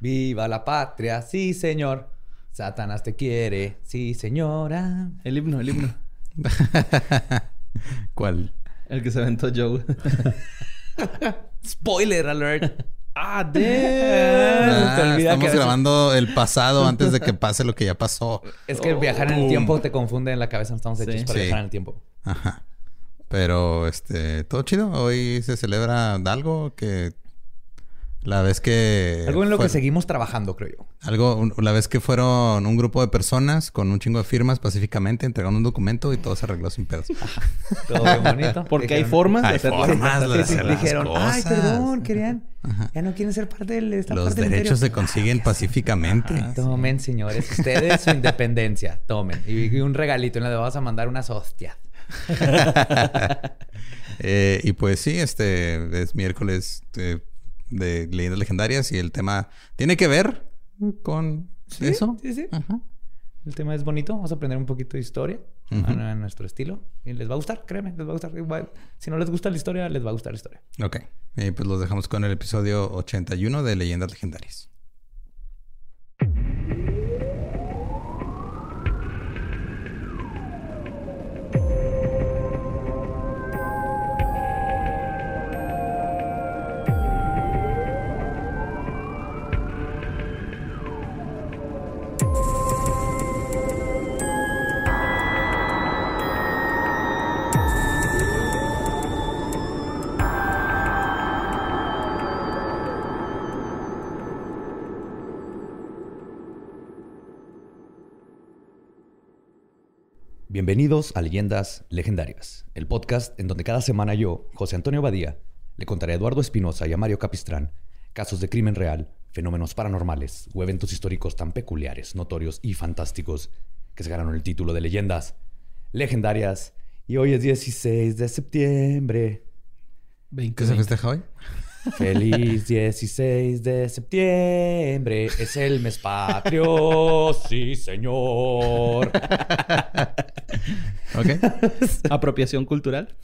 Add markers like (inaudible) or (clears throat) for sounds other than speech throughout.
Viva la patria, sí, señor. Satanás te quiere, sí, señora. El himno, el himno. (laughs) ¿Cuál? El que se aventó Joe. (laughs) Spoiler alert. Ah, damn. Ah, estamos grabando el pasado antes de que pase lo que ya pasó. Es que viajar en el tiempo te confunde en la cabeza. No estamos hechos Sí. para Sí. viajar en el tiempo. Ajá. Pero, este, todo chido. Hoy se celebra algo que la vez que... Algo en lo fue- que seguimos trabajando, creo yo. Algo, un- la vez que fueron un grupo de personas con un chingo de firmas pacíficamente entregando un documento y todo se arregló sin pedos. (laughs) Todo bien bonito. (laughs) Porque hay formas de Hay hacer formas de hacer las dijeron, ay, cosas". perdón, querían. Ya no quieren ser parte de esta Los parte del derechos se consiguen pacíficamente. Tomen, señores, ustedes su (laughs) independencia. Tomen. Y, y un regalito. Y le vamos a mandar unas hostias. Eh, y pues sí, este es miércoles eh, de leyendas legendarias y el tema tiene que ver con eso. Sí, sí. Ajá. El tema es bonito. Vamos a aprender un poquito de historia a, a nuestro estilo. Y les va a gustar, créeme, les va a gustar. Igual, si no les gusta la historia, les va a gustar la historia. Ok. Y pues los dejamos con el episodio 81 de Leyendas Legendarias. Bienvenidos a Leyendas Legendarias, el podcast en donde cada semana yo, José Antonio Badía, le contaré a Eduardo Espinosa y a Mario Capistrán casos de crimen real, fenómenos paranormales o eventos históricos tan peculiares, notorios y fantásticos que se ganaron el título de Leyendas Legendarias. Y hoy es 16 de septiembre. ¿Qué se festeja hoy? Feliz 16 de septiembre, es el mes patrio, sí señor. Ok. Apropiación cultural.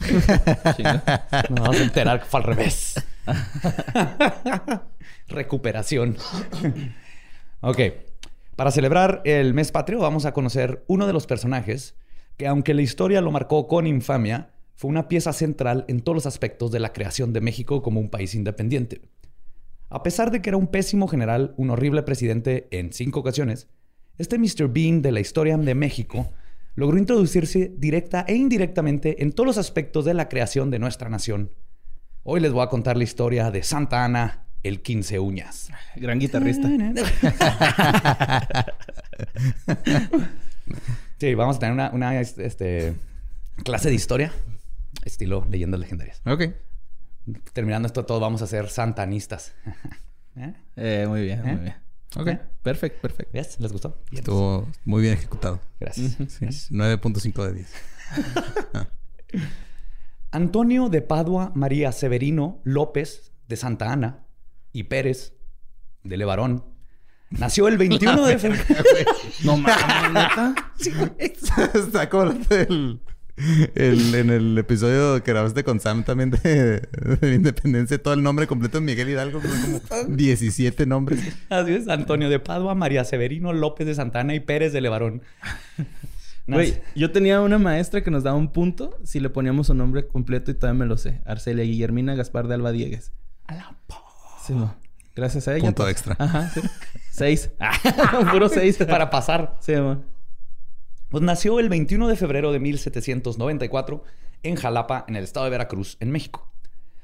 Nos vamos a enterar que fue al revés. Recuperación. ok. Para celebrar el mes patrio vamos a conocer uno de los personajes que aunque la historia lo marcó con infamia, fue una pieza central en todos los aspectos de la creación de México como un país independiente. A pesar de que era un pésimo general, un horrible presidente en cinco ocasiones, este Mr. Bean de la historia de México logró introducirse directa e indirectamente en todos los aspectos de la creación de nuestra nación. Hoy les voy a contar la historia de Santa Ana, el 15 uñas. Gran guitarrista. (laughs) Sí, vamos a tener una, una, este, clase de historia, estilo leyendas legendarias. Ok. Terminando esto, todos vamos a ser santanistas. (laughs) ¿Eh? Eh, muy bien, ¿Eh? muy bien. Ok. Perfecto, perfecto. ¿Ves? ¿Les gustó? Bien. Estuvo muy bien ejecutado. Gracias. Sí, 9.5 de 10. (laughs) Antonio de Padua María Severino López de Santa Ana y Pérez de Levarón nació el 21 de (laughs) febrero. No mames, neta. Está como el del, El- en el episodio que grabaste con Sam también de, de Independencia, todo el nombre completo de Miguel Hidalgo, como 17 nombres. Así es, Antonio de Padua, María Severino, López de Santana y Pérez de Levarón. Güey, yo tenía una maestra que nos daba un punto si le poníamos su nombre completo y todavía me lo sé. Arcelia Guillermina Gaspar de Alba Diegues. A la po- Sí. Gracias a ella. Punto pues. extra. Ajá, sí. Seis. (laughs) Puro seis. Para pasar. Sí, mo. Pues nació el 21 de febrero de 1794 en Jalapa, en el estado de Veracruz, en México.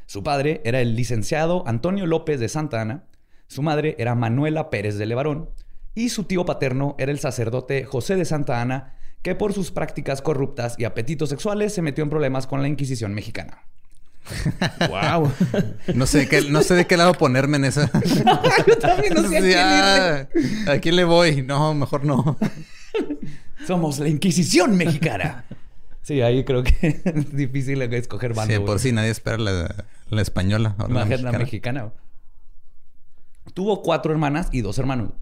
Su padre era el licenciado Antonio López de Santa Ana, su madre era Manuela Pérez de Levarón y su tío paterno era el sacerdote José de Santa Ana, que por sus prácticas corruptas y apetitos sexuales se metió en problemas con la Inquisición mexicana. Wow. No sé, qué, no sé de qué lado ponerme en esa. (laughs) Yo también no sé a quién ah, ¿A quién le voy? No, mejor no. Somos la Inquisición mexicana. Sí, ahí creo que es (laughs) difícil escoger bando. Sí, por sí nadie espera la, la española. ahora la Imagínate la mexicana. mexicana. Tuvo cuatro hermanas y dos hermanos.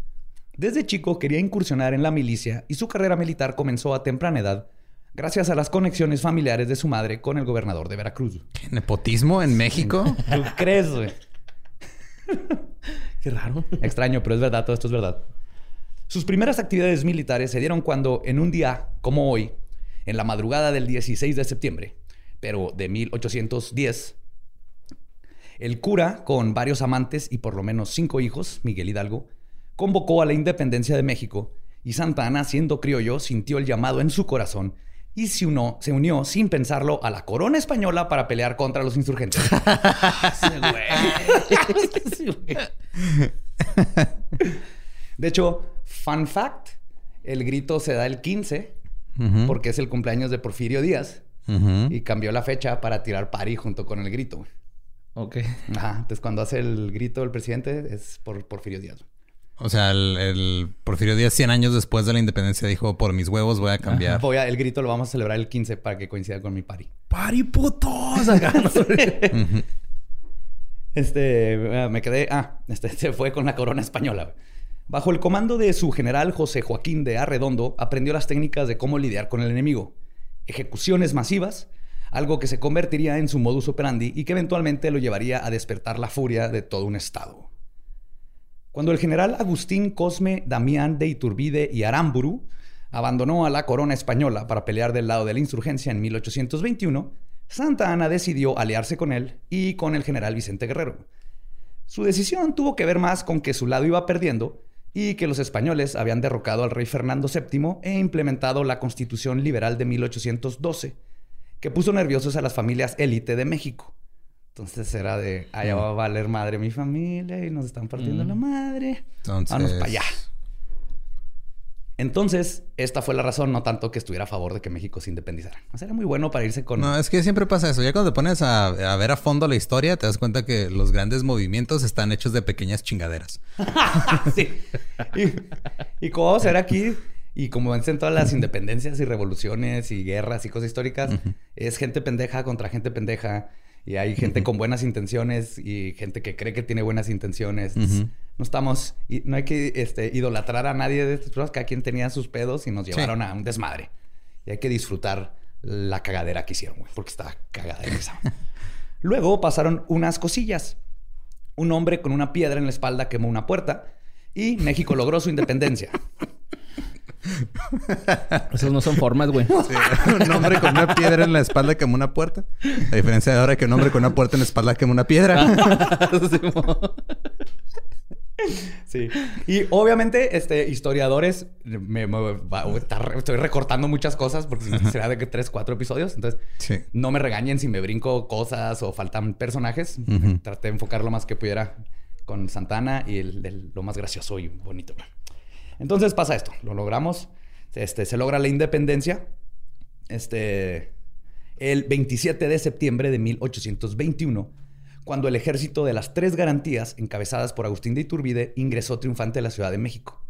Desde chico quería incursionar en la milicia y su carrera militar comenzó a temprana edad gracias a las conexiones familiares de su madre con el gobernador de Veracruz. ¿Qué, ¿Nepotismo en México? ¿Tú crees, güey? Qué raro. Extraño, pero es verdad, todo esto es verdad. Sus primeras actividades militares se dieron cuando, en un día como hoy, en la madrugada del 16 de septiembre, pero de 1810, el cura, con varios amantes y por lo menos cinco hijos, Miguel Hidalgo, convocó a la independencia de México y Santa Ana, siendo criollo, sintió el llamado en su corazón y se unió, se unió sin pensarlo a la corona española para pelear contra los insurgentes. (laughs) (laughs) De hecho, fun fact, el grito se da el 15 Ujú, porque es el cumpleaños de Porfirio Díaz y cambió la fecha para tirar pari junto con el grito. Ok. Ajá, entonces cuando hace el grito el presidente es por Porfirio Díaz. O sea, el, el Porfirio Díaz, 100 años después de la independencia, dijo: Por mis huevos voy a cambiar. Voy a, el grito lo vamos a celebrar el 15 para que coincida con mi pari. ¡Pari putos! (laughs) Este, me quedé, ah, este se fue con la corona española. Bajo el comando de su general José Joaquín de Arredondo, aprendió las técnicas de cómo lidiar con el enemigo. Ejecuciones masivas, algo que se convertiría en su modus operandi y que eventualmente lo llevaría a despertar la furia de todo un estado. Cuando el general Agustín Cosme Damián de Iturbide y Aramburu abandonó a la corona española para pelear del lado de la insurgencia en 1821, Santa Ana decidió aliarse con él y con el general Vicente Guerrero. Su decisión tuvo que ver más con que su lado iba perdiendo y que los españoles habían derrocado al rey Fernando VII e implementado la Constitución Liberal de 1812, que puso nerviosos a las familias élite de México. Entonces era de, allá va a valer madre mi familia y nos están partiendo Mm. la madre. Entonces. Vámonos para allá. Entonces, esta fue la razón, no tanto que estuviera a favor de que México se independizara. O sea, era muy bueno para irse con... No, es que siempre pasa eso. Ya cuando te pones a, a ver a fondo la historia, te das cuenta que los grandes movimientos están hechos de pequeñas chingaderas. (laughs) sí. Y, y como vamos a ver aquí, y como ven en todas las independencias y revoluciones y guerras y cosas históricas, es gente pendeja contra gente pendeja. Y hay gente con buenas intenciones y gente que cree que tiene buenas intenciones. No estamos... y No hay que este, idolatrar a nadie de estas personas. Cada quien tenía sus pedos y nos llevaron a un desmadre. Y hay que disfrutar la cagadera que hicieron, güey. Porque está cagadera esa. (laughs) Luego pasaron unas cosillas. Un hombre con una piedra en la espalda quemó una puerta y México (laughs) logró su independencia. Esas no son formas, güey. Sí, un hombre con una piedra en la espalda quemó una puerta. A diferencia de ahora que un hombre con una puerta en la espalda quemó una piedra. (laughs) Sí. Y obviamente, este, historiadores, me, estoy recortando muchas cosas porque será de que tres, cuatro episodios. Entonces, Sí. no me regañen si me brinco cosas o faltan personajes. Traté de enfocar lo más que pudiera con Santana y el, el- lo más gracioso y bonito. Entonces pasa esto, lo logramos. Este, se logra la independencia. Este, el 27 de septiembre de 1821, cuando el ejército de las tres garantías, encabezadas por Agustín de Iturbide, ingresó triunfante a la Ciudad de México.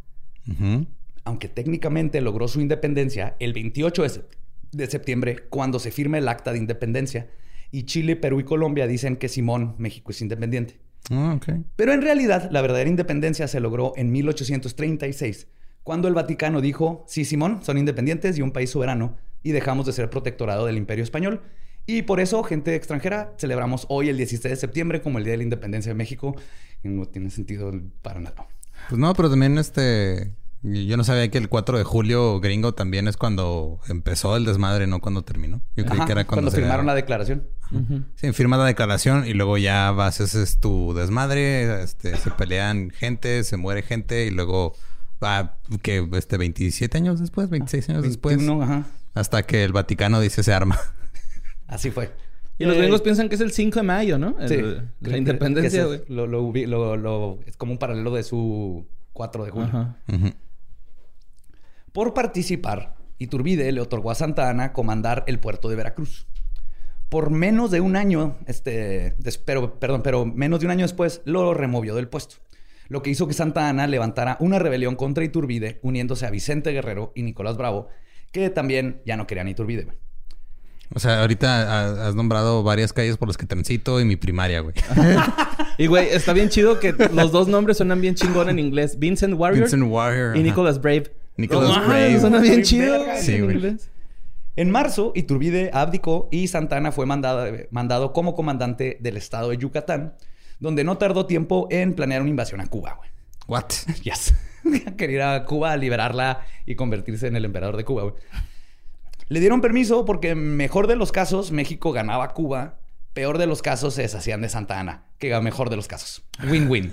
Aunque técnicamente logró su independencia el 28 de, sep- de septiembre, cuando se firma el acta de independencia, y Chile, Perú y Colombia dicen que Simón, México es independiente. Ah. Pero en realidad, la verdadera independencia se logró en 1836, cuando el Vaticano dijo, sí, Simón, son independientes y un país soberano, y dejamos de ser protectorado del Imperio Español. Y por eso, gente extranjera, celebramos hoy el 16 de septiembre como el Día de la Independencia de México. Y no tiene sentido para nada. Pues no, pero también este... Yo no sabía que el 4 de julio gringo también es cuando empezó el desmadre, no cuando terminó. Yo creí Ajá, que era cuando, se- firmaron la declaración. Sí, firmas la declaración y luego ya vas, ese es tu desmadre, este, se pelean gente, se muere gente y luego va, que este, 27 años después, 26 años después, 21, ajá. hasta que el Vaticano dice se arma. Así fue. Y los Eh, gringos piensan que es el 5 de mayo, ¿no? El- Sí. La Que- independencia, güey. es Lo, lo ubi- lo- lo- es como un paralelo de su 4 de julio. Ajá. Por participar, Iturbide le otorgó a Santa Ana comandar el puerto de Veracruz. Por menos de un año, este, des- pero, perdón, pero menos de un año después lo removió del puesto. Lo que hizo que Santa Ana levantara una rebelión contra Iturbide, uniéndose a Vicente Guerrero y Nicolás Bravo, que también ya no querían Iturbide. O sea, ahorita ha- has nombrado varias calles por las que transito y mi primaria, güey. (laughs) Y, güey, está bien chido que los dos nombres suenan bien chingón en inglés. Vincent Warrior Vincent Warrior. y ajá. Nicholas Brave. Nicholas Brave. Suena bien chido güey, sí, en güey. inglés. En marzo, Iturbide abdicó y Santa Ana fue mandado, mandado como comandante del estado de Yucatán, donde no tardó tiempo en planear una invasión a Cuba. güey. What? (laughs) Yes. (laughs) Quería ir a Cuba a liberarla y convertirse en el emperador de Cuba. güey. Le dieron permiso porque, mejor de los casos, México ganaba a Cuba. Peor de los casos, se deshacían de Santa Ana. Que era mejor de los casos. Win-win.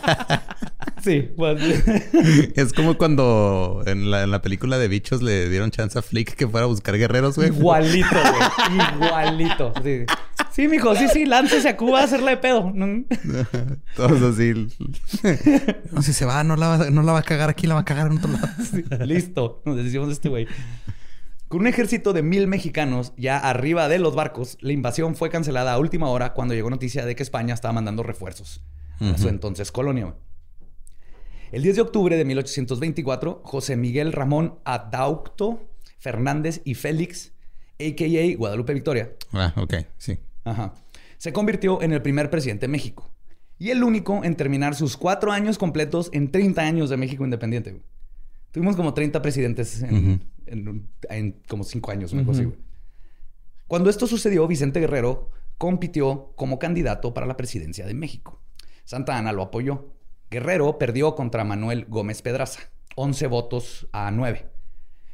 (laughs) sí. pues, (laughs) Es como cuando en la, en la película de bichos le dieron chance a Flick que fuera a buscar guerreros, güey. igualito, (laughs) güey. Igualito. Sí. sí, mijo. Sí, sí. Láncese a Cuba a hacerla de pedo. Todos así. No, si se va, no la va, no la va a cagar aquí, la va a cagar en otro lado. Sí, Listo. Nos decimos de este güey. Con un ejército de mil mexicanos ya arriba de los barcos, la invasión fue cancelada a última hora cuando llegó noticia de que España estaba mandando refuerzos a su entonces colonia. El 10 de octubre de 1824, José Miguel Ramón Adaucto Fernández y Félix, a.k.a. Guadalupe Victoria, Ah, ok, sí. Ajá. Se convirtió en el primer presidente de México. Y el único en terminar sus cuatro años completos en 30 años de México independiente. Tuvimos como 30 presidentes en, como cinco años, una Ujú. cosa así, güey. Cuando esto sucedió, Vicente Guerrero compitió como candidato para la presidencia de México. Santa Ana lo apoyó. Guerrero perdió contra Manuel Gómez Pedraza, 11 votos a 9.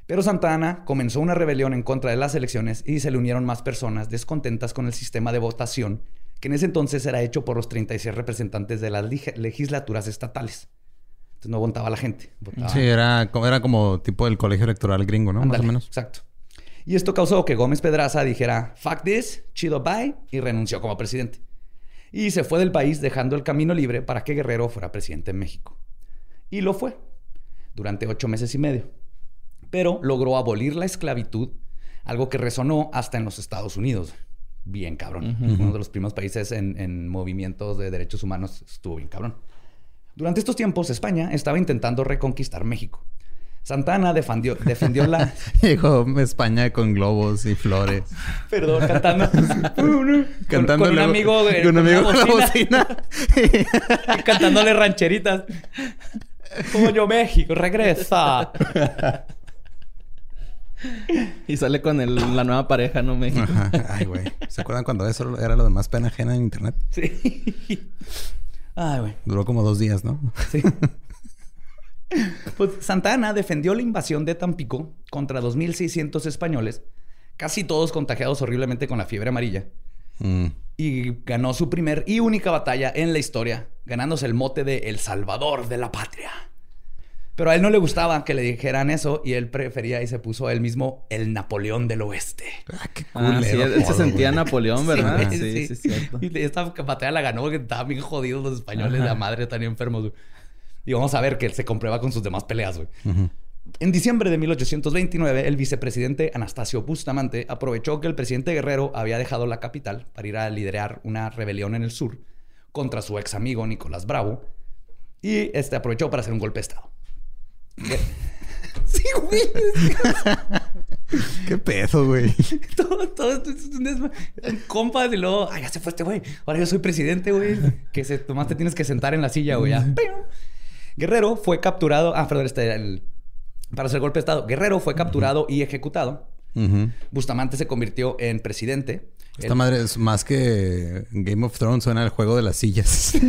Pero Santa Ana comenzó una rebelión en contra de las elecciones y se le unieron más personas descontentas con el sistema de votación que en ese entonces era hecho por los 36 representantes de las legislaturas estatales. Entonces no votaba la gente. votaba- Sí, era, era como tipo del colegio electoral gringo, ¿no? Más o menos. Exacto. Y esto causó que Gómez Pedraza dijera, fuck this, chido bye, y renunció como presidente. Y se fue del país dejando el camino libre para que Guerrero fuera presidente en México. Y lo fue, durante ocho meses y medio. Pero logró abolir la esclavitud, algo que resonó hasta en los Estados Unidos. Bien cabrón. Uno de los primeros países en, en movimientos de derechos humanos estuvo bien cabrón. Durante estos tiempos, España estaba intentando reconquistar México. Santana defendió, defendió la... (laughs) Llegó España con globos y flores. (laughs) Perdón, cantando. (laughs) Cantando con un amigo, güey, con un amigo con la bocina, bocina. y cantándole rancheritas. Coño, México, regresa. Y sale con el- la nueva pareja, ¿no? México. Ajá. Ay, güey. ¿Se acuerdan cuando eso era lo de más pena ajena en internet? Sí. Ay, güey. Duró como dos días, ¿no? Sí. (laughs) Pues Santana defendió la invasión de Tampico contra 2.600 españoles, casi todos contagiados horriblemente con la fiebre amarilla, Mm. y ganó su primer y única batalla en la historia, ganándose el mote de El Salvador de la Patria. Pero a él no le gustaba que le dijeran eso y él prefería y se puso a él mismo el Napoleón del Oeste. Ah, qué Ah, sí, él, él se sentía güey. Napoleón, ¿verdad? Sí, sí, es cierto. Y esta batalla la ganó porque estaban bien jodidos los españoles, Ajá. la madre tan enfermos. güey. Y vamos a ver que se comprueba con sus demás peleas, güey. En diciembre de 1829, el vicepresidente Anastasio Bustamante aprovechó que el presidente Guerrero había dejado la capital para ir a liderar una rebelión en el sur contra su ex amigo Nicolás Bravo y este aprovechó para hacer un golpe de estado. (laughs) Sí, güey. (laughs) Qué pedo, güey. (laughs) Todo, todo esto es un compas y luego, ay, ya se fue este güey. Ahora yo soy presidente, güey. Que se, nomás te tienes que sentar en la silla, güey. Guerrero fue capturado. Ah, perdón, este, el, para hacer golpe de Estado. Guerrero fue capturado y ejecutado. Bustamante se convirtió en presidente. Esta El- madre es más que Game of Thrones, suena el juego de las sillas. (laughs)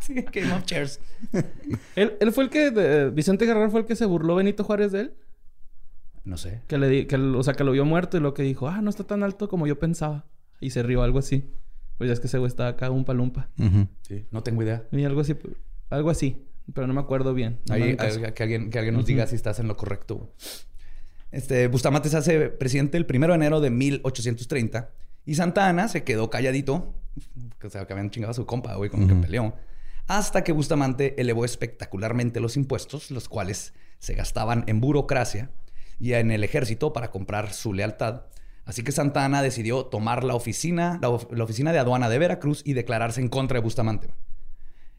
Sí, Game of Chairs. (laughs) ¿Él, él fue el que... de- Vicente Guerrero fue el que se burló Benito Juárez de él. No sé. Que le di- que, o sea, que lo vio muerto y lo que dijo, ah, no está tan alto como yo pensaba. Y se rió, algo así. Pues ya es que ese güey estaba acá un palumpa. Sí, no tengo idea. Y algo así, algo así. Pero no me acuerdo bien. No Ahí, que alguien, que alguien nos diga si estás en lo correcto. Este, Bustamante se hace presidente el 1 de enero de 1830 y Santa Ana se quedó calladito, o sea, que habían chingado a su compa, güey, como que peleó, hasta que Bustamante elevó espectacularmente los impuestos, los cuales se gastaban en burocracia y en el ejército para comprar su lealtad. Así que Santa Ana decidió tomar la oficina, la, of- la oficina de aduana de Veracruz y declararse en contra de Bustamante.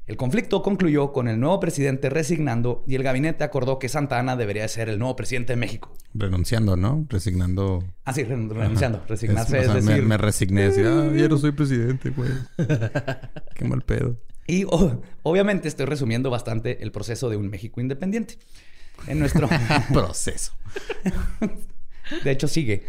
El conflicto concluyó con el nuevo presidente resignando y el gabinete acordó que Santa Ana debería ser el nuevo presidente de México. Renunciando, ¿no? Resignando. Ah, sí, ren- renunciando. Resignarse Es- o sea, me- decir... me, resigné. Así, ah, ya no soy presidente, güey. (laughs) Qué mal pedo. Y obviamente estoy resumiendo bastante el proceso de un México independiente. En nuestro... (laughs) Proceso. (laughs) de hecho, sigue.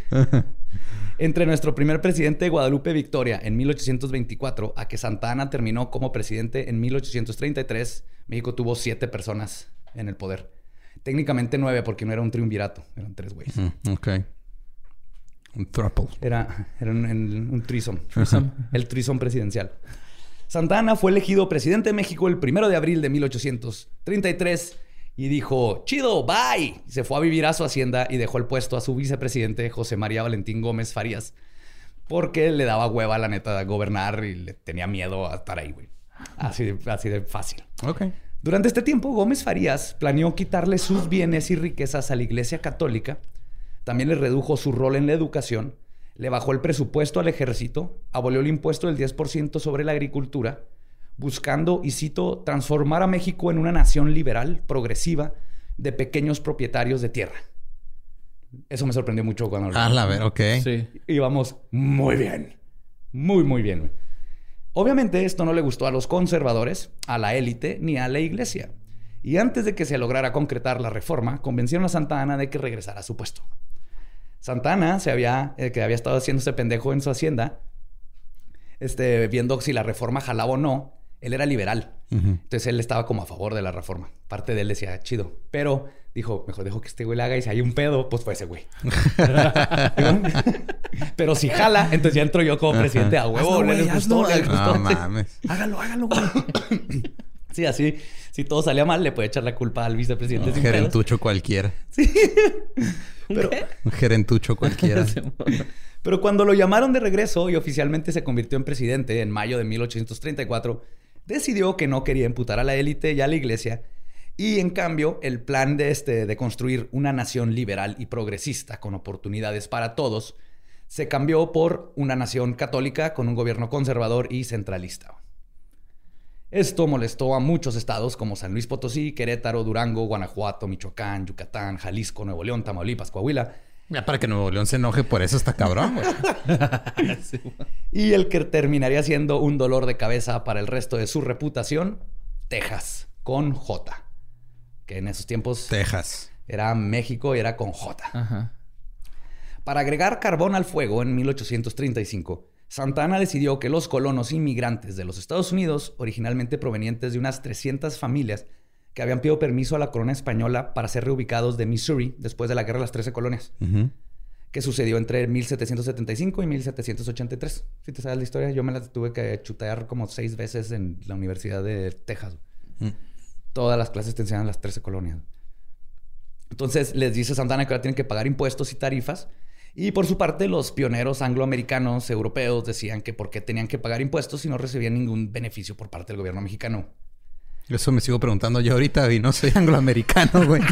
Entre nuestro primer presidente Guadalupe Victoria en 1824 a que Santa Ana terminó como presidente en 1833, México tuvo siete personas en el poder. Técnicamente nueve porque no era un triunvirato, eran tres güeyes. Mm, ok. Un thruple. Era, era un, un, un (laughs) threesome. El threesome presidencial. Santa Ana fue elegido presidente de México el primero de abril de 1833 y dijo, chido, bye. Y se fue a vivir a su hacienda y dejó el puesto a su vicepresidente José María Valentín Gómez Farías porque le daba hueva, la neta, gobernar y le tenía miedo a estar ahí, güey. Así de, así de fácil. Ok. Durante este tiempo, Gómez Farías planeó quitarle sus bienes y riquezas a la Iglesia Católica, también le redujo su rol en la educación, le bajó el presupuesto al ejército, abolió el impuesto del 10% sobre la agricultura, buscando, y cito, transformar a México en una nación liberal, progresiva, de pequeños propietarios de tierra. Eso me sorprendió mucho cuando lo A la ver, ok. Sí. y vamos muy bien. Muy, muy bien. Obviamente esto no le gustó a los conservadores, a la élite ni a la iglesia. Y antes de que se lograra concretar la reforma, convencieron a Santa Ana de que regresara a su puesto. Santa Ana se había, eh, que había estado haciéndose pendejo en su hacienda, este, viendo si la reforma jalaba o no, él era liberal. Ujú. Entonces él estaba como a favor de la reforma. Parte de él decía, chido. Pero dijo, mejor dejo que este güey la haga y si hay un pedo, pues fue ese güey. (laughs) Pero si jala, entonces ya entro yo como presidente a huevo. Hazlo, güey, gustó, hazlo. gustó. No mames. (laughs) Hágalo, hágalo, güey. (coughs) Sí, así, si todo salía mal, le puede echar la culpa al vicepresidente. Un sin pedos. gerentucho cualquiera. (laughs) Pero, Un gerentucho cualquiera. pero cuando lo llamaron de regreso y oficialmente se convirtió en presidente en mayo de 1834, decidió que no quería imputar a la élite y a la iglesia. Y en cambio, el plan de, este, de construir una nación liberal y progresista con oportunidades para todos se cambió por una nación católica con un gobierno conservador y centralista. Esto molestó a muchos estados como San Luis Potosí, Querétaro, Durango, Guanajuato, Michoacán, Yucatán, Jalisco, Nuevo León, Tamaulipas, Coahuila. Ya para que Nuevo León se enoje por eso está cabrón, güey. (laughs) Y el que terminaría siendo un dolor de cabeza para el resto de su reputación, Texas, con J. Que en esos tiempos Texas. era México y era con J. Ajá. Para agregar carbón al fuego en 1835, Santa Ana decidió que los colonos inmigrantes de los Estados Unidos, originalmente provenientes de unas 300 familias que habían pedido permiso a la corona española para ser reubicados de Missouri después de la Guerra de las Trece Colonias, que sucedió entre 1775 y 1783. Si te sabes la historia, yo me la tuve que chutear como seis veces en la Universidad de Texas. Mm. Todas las clases te enseñan las 13 colonias. Entonces les dice Santana que ahora tienen que pagar impuestos y tarifas. Y por su parte, los pioneros angloamericanos, europeos, decían que por qué tenían que pagar impuestos si no recibían ningún beneficio por parte del gobierno mexicano. Eso me sigo preguntando yo ahorita y no soy angloamericano, güey.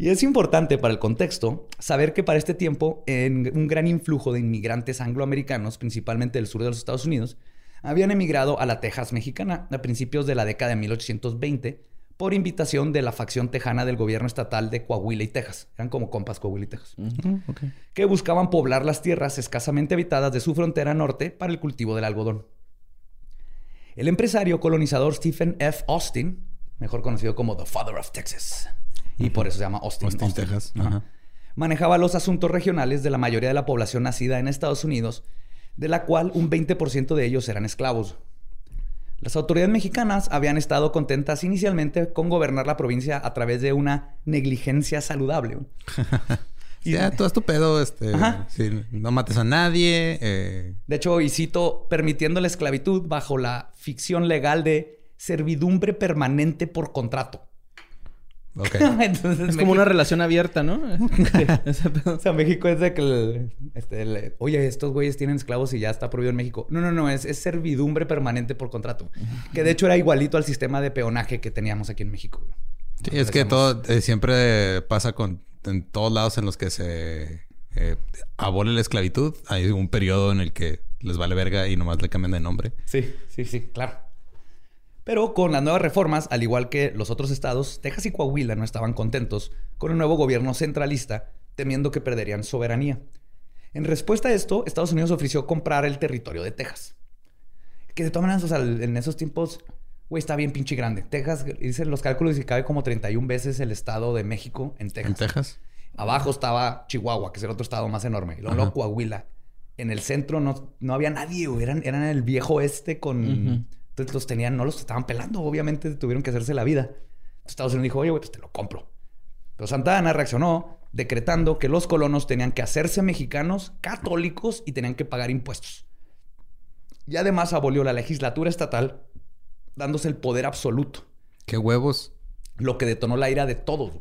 Y es importante para el contexto saber que para este tiempo en un gran influjo de inmigrantes angloamericanos, principalmente del sur de los Estados Unidos, habían emigrado a la Texas mexicana a principios de la década de 1820 por invitación de la facción tejana del gobierno estatal de Coahuila y Texas. Eran como compas Coahuila y Texas. Ok. que buscaban poblar las tierras escasamente habitadas de su frontera norte para el cultivo del algodón. el empresario colonizador Stephen F. Austin, mejor conocido como The Father of Texas, y por eso se llama Austin, Austin, Texas. Ajá. manejaba los asuntos regionales de la mayoría de la población nacida en Estados Unidos, de la cual un 20% de ellos eran esclavos. Las autoridades mexicanas habían estado contentas inicialmente con gobernar la provincia a través de una negligencia saludable. (laughs) Y ya, todo estupendo, este, Ajá. sí, no mates a nadie, eh, De hecho, y cito, permitiendo la esclavitud bajo la ficción legal de servidumbre permanente por contrato. Ok. (laughs) Entonces, Es como una relación abierta, ¿no? (laughs) O sea, México es de que, el- este, el- oye, estos güeyes tienen esclavos y ya está prohibido en México. No, no, no, es, es servidumbre permanente por contrato. Que de hecho era igualito al sistema de peonaje que teníamos aquí en México. Sí, es que todo eh, siempre pasa con en todos lados en los que se eh, abole la esclavitud. Hay un periodo en el que les vale verga y nomás le cambian de nombre. Sí, sí, sí, claro. Pero con las nuevas reformas, al igual que los otros estados, Texas y Coahuila no estaban contentos con el nuevo gobierno centralista, temiendo que perderían soberanía. En respuesta a esto, Estados Unidos ofreció comprar el territorio de Texas. Que de todas maneras, o sea, en esos tiempos, güey, está bien pinche grande. Texas, dicen los cálculos y cabe como 31 veces el estado de México en Texas. En Texas. Abajo estaba Chihuahua, que es el otro estado más enorme. Y luego, Coahuila. En el centro no, no había nadie, güey. Eran, eran el viejo oeste con... Entonces los tenían, no los estaban pelando. Obviamente tuvieron que hacerse la vida. Entonces, Estados Unidos dijo, oye, güey, pues te lo compro. Pero Santa Ana reaccionó decretando que los colonos tenían que hacerse mexicanos católicos y tenían que pagar impuestos. Y además abolió la legislatura estatal, dándose el poder absoluto ¿Qué huevos? lo que detonó la ira de todos.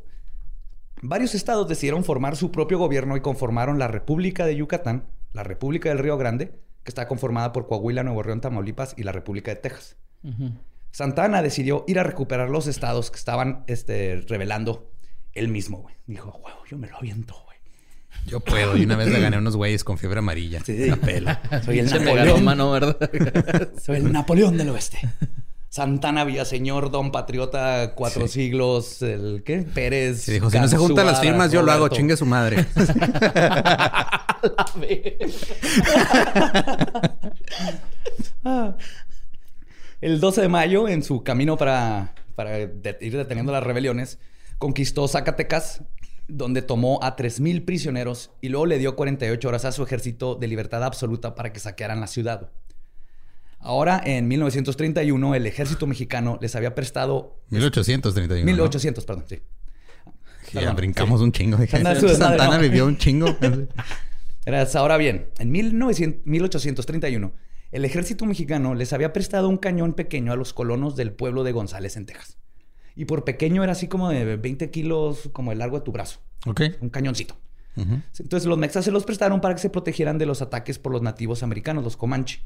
Varios estados decidieron formar su propio gobierno y conformaron la República de Yucatán, la República del Río Grande, que está conformada por Coahuila, Nuevo León, Tamaulipas y la República de Texas. Ujú. Santa Ana decidió ir a recuperar los estados que estaban este, revelando él mismo, güey. Dijo, huevo, yo me lo aviento, güey. Yo puedo. Y una vez le gané a unos güeyes con fiebre amarilla. Sí, pela. Soy el Se Napoleón. mano, ¿verdad? (laughs) Soy el Napoleón del Oeste. Santana Villaseñor, Don Patriota, Cuatro Sí. Siglos, el ¿qué? Pérez. Sí, dijo, si no se juntan las firmas, yo lo hago. Chingue su madre. (laughs) Ah. El 12 de mayo, en su camino para, para de- ir deteniendo las rebeliones, conquistó Zacatecas, donde tomó a 3.000 prisioneros y luego le dio 48 horas a su ejército de libertad absoluta para que saquearan la ciudad. Ahora, en 1931, el ejército mexicano les había prestado... 1831. ¿no? 1800, perdón, sí. Ya brincamos un chingo. Desmadre, Santana ¿no? vivió un chingo. (laughs) Ahora bien, en 1900 1831, el ejército mexicano les había prestado un cañón pequeño a los colonos del pueblo de González, en Texas. Y por pequeño era así como de 20 kilos, como el largo de tu brazo. ok. Un cañoncito. Entonces los mexas se los prestaron para que se protegieran de los ataques por los nativos americanos, los Comanche.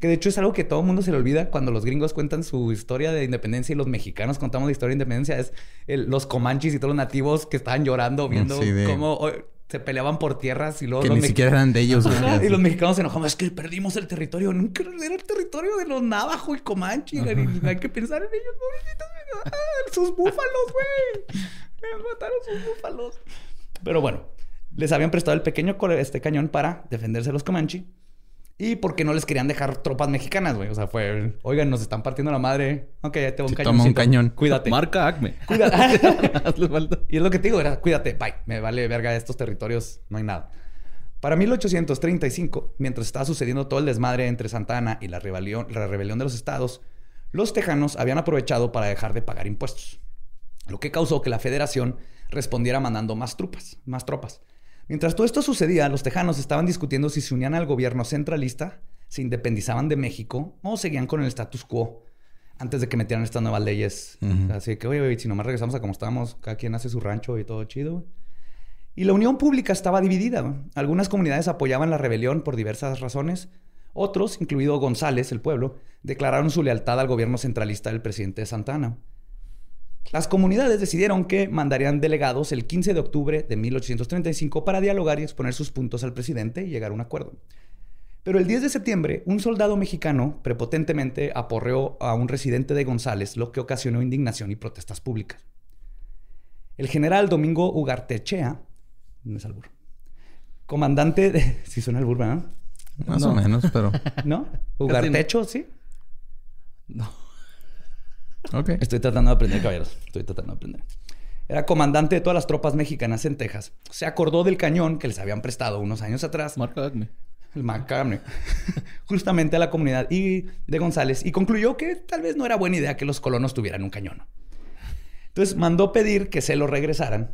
Que de hecho es algo que todo el mundo se le olvida cuando los gringos cuentan su historia de independencia y los mexicanos contamos la historia de independencia. Es el- los Comanches y todos los nativos que estaban llorando viendo Sí, de- cómo oh, se peleaban por tierras y luego Que los ni mex- siquiera eran de ellos. Ajá, Y los mexicanos se enojaban. Es que perdimos el territorio. Nunca era el territorio de los Navajo y Comanche. y Hay que pensar en ellos, pobrecitos. Ah, sus búfalos, güey. (laughs) Mataron sus búfalos. Pero bueno, les habían prestado el pequeño este cañón para defenderse de los Comanche. Y porque no les querían dejar tropas mexicanas, güey. O sea, fue, oigan, nos están partiendo la madre. Ok, ya tengo un cañón. toma un cañón. Cuídate. Marca Acme. (laughs) Cuídate. (laughs) Y es lo que te digo, era cuídate, bye, me vale verga estos territorios, no hay nada. Para 1835, mientras estaba sucediendo todo el desmadre entre Santa Ana y la rebelión, la rebelión de los estados, los tejanos habían aprovechado para dejar de pagar impuestos, lo que causó que la federación respondiera mandando más tropas, más tropas. Mientras todo esto sucedía, los tejanos estaban discutiendo si se unían al gobierno centralista, se independizaban de México o seguían con el status quo antes de que metieran estas nuevas leyes. Así que, oye, oye, si nomás regresamos a como estábamos, cada quien hace su rancho y todo chido. güey. Y la unión pública estaba dividida. güey. Algunas comunidades apoyaban la rebelión por diversas razones. Otros, incluido González, el pueblo, declararon su lealtad al gobierno centralista del presidente Santana. Las comunidades decidieron que mandarían delegados el 15 de octubre de 1835 para dialogar y exponer sus puntos al presidente y llegar a un acuerdo. Pero el 10 de septiembre, un soldado mexicano prepotentemente aporreó a un residente de González, lo que ocasionó indignación y protestas públicas. El general Domingo Ugartechea, no es albur, comandante de... (laughs) Si suena albur, ¿verdad? Más No. o menos, pero... (laughs) ¿No? Ugartecho, sí. No. Estoy tratando de aprender, caballeros. Estoy tratando de aprender. Era comandante de todas las tropas mexicanas en Texas. Se acordó del cañón que les habían prestado unos años atrás. Acme. el (laughs) justamente a la comunidad y de González y concluyó que tal vez no era buena idea que los colonos tuvieran un cañón. Entonces mandó pedir que se lo regresaran.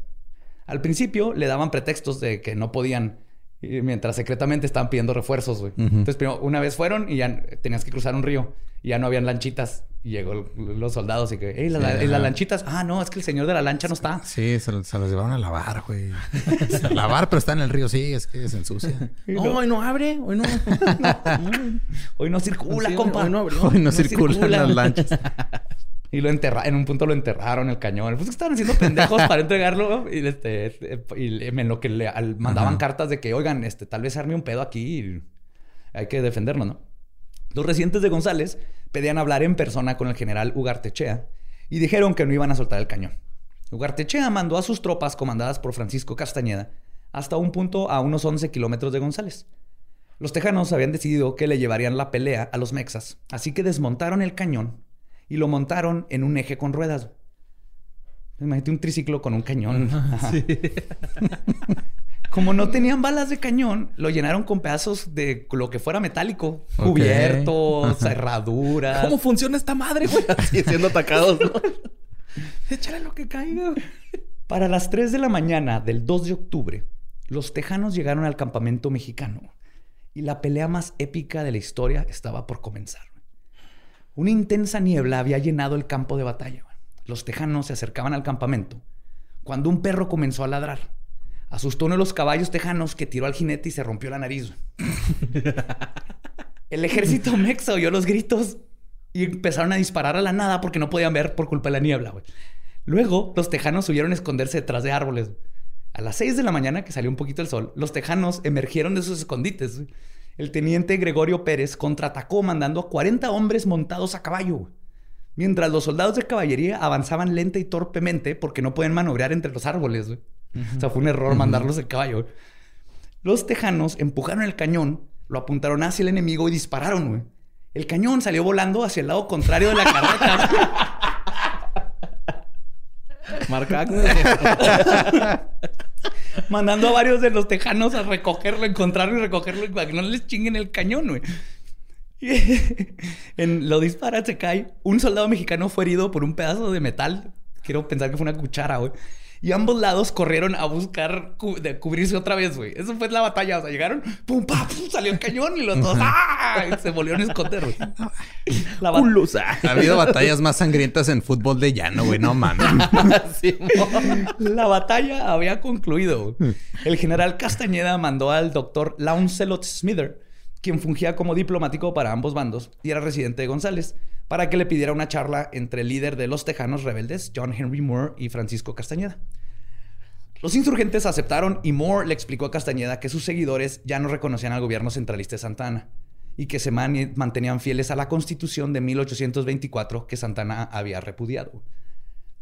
Al principio le daban pretextos de que no podían, y mientras secretamente estaban pidiendo refuerzos. güey. Entonces, primero, una vez fueron y ya tenías que cruzar un río y ya no habían lanchitas. Y llegó el- los soldados y que, "Ey, la- Sí, ¿y las lanchitas? Ah, no, es que el señor de la lancha no está. Sí, se, lo- se los llevaron a lavar, güey. (laughs) a lavar, pero está en el río. Sí, es que se ensucia. (laughs) No, hoy no abre. Hoy no. (laughs) Hoy no circula, Sí, compa. hoy no abrió. Hoy no, circulan circula. las lanchas. Y lo enterraron, en un punto lo enterraron el cañón. Pues estaban haciendo pendejos para entregarlo. (laughs) Y, este, y en lo que le al- mandaban Ajá. cartas de que, oigan, este, tal vez arme un pedo aquí y hay que defendernos, ¿no? Los residentes de González pedían hablar en persona con el general Ugartechea y dijeron que no iban a soltar el cañón. Ugartechea mandó a sus tropas, comandadas por Francisco Castañeda, hasta un punto a unos 11 kilómetros de González. Los tejanos habían decidido que le llevarían la pelea a los mexas, así que desmontaron el cañón y lo montaron en un eje con ruedas. Imagínate un triciclo con un cañón. (laughs) (laughs) Como no tenían balas de cañón, lo llenaron con pedazos de lo que fuera metálico. Cubiertos, cerraduras. ¿Cómo funciona esta madre, güey? (laughs) Así siendo atacados, ¿no? Échale lo que caiga. güey. Para las 3 de la mañana del 2 de octubre, los tejanos llegaron al campamento mexicano y la pelea más épica de la historia estaba por comenzar. Una intensa niebla había llenado el campo de batalla. Los tejanos se acercaban al campamento cuando un perro comenzó a ladrar. Asustó uno de los caballos tejanos que tiró al jinete y se rompió la nariz. (laughs) El ejército mexa oyó los gritos y empezaron a disparar a la nada porque no podían ver por culpa de la niebla. Luego, los tejanos subieron a esconderse detrás de árboles. A las 6 de la mañana, que salió un poquito el sol, los tejanos emergieron de sus escondites. El teniente Gregorio Pérez contraatacó mandando a 40 hombres montados a caballo. Mientras los soldados de caballería avanzaban lenta y torpemente porque no pueden maniobrar entre los árboles. O sea, fue un error mandarlos en caballo. Los tejanos empujaron el cañón, lo apuntaron hacia el enemigo y dispararon, güey. El cañón salió volando hacia el lado contrario de la carreta, (laughs) Marca. (laughs) mandando a varios de los tejanos a recogerlo, encontrarlo y recogerlo para que no les chinguen el cañón, güey. (laughs) En lo dispara, se cae. Un soldado mexicano fue herido por un pedazo de metal. Quiero pensar que fue una cuchara, güey. Y ambos lados corrieron a buscar cu- de cubrirse otra vez, güey. Eso fue la batalla. O sea, llegaron, pum, pa, pum, salió el cañón y los dos ¡ah! Y se volvieron a esconder, güey. La, ah. Ha habido batallas más sangrientas en fútbol de llano, güey. No mames. (laughs) Sí, la batalla había concluido. El general Castañeda mandó al doctor Launcelot Smither, quien fungía como diplomático para ambos bandos y era residente de González, para que le pidiera una charla entre el líder de los tejanos rebeldes, John Henry Moore, y Francisco Castañeda. Los insurgentes aceptaron y Moore le explicó a Castañeda que sus seguidores ya no reconocían al gobierno centralista de Santana y que se mantenían fieles a la constitución de 1824 que Santana había repudiado.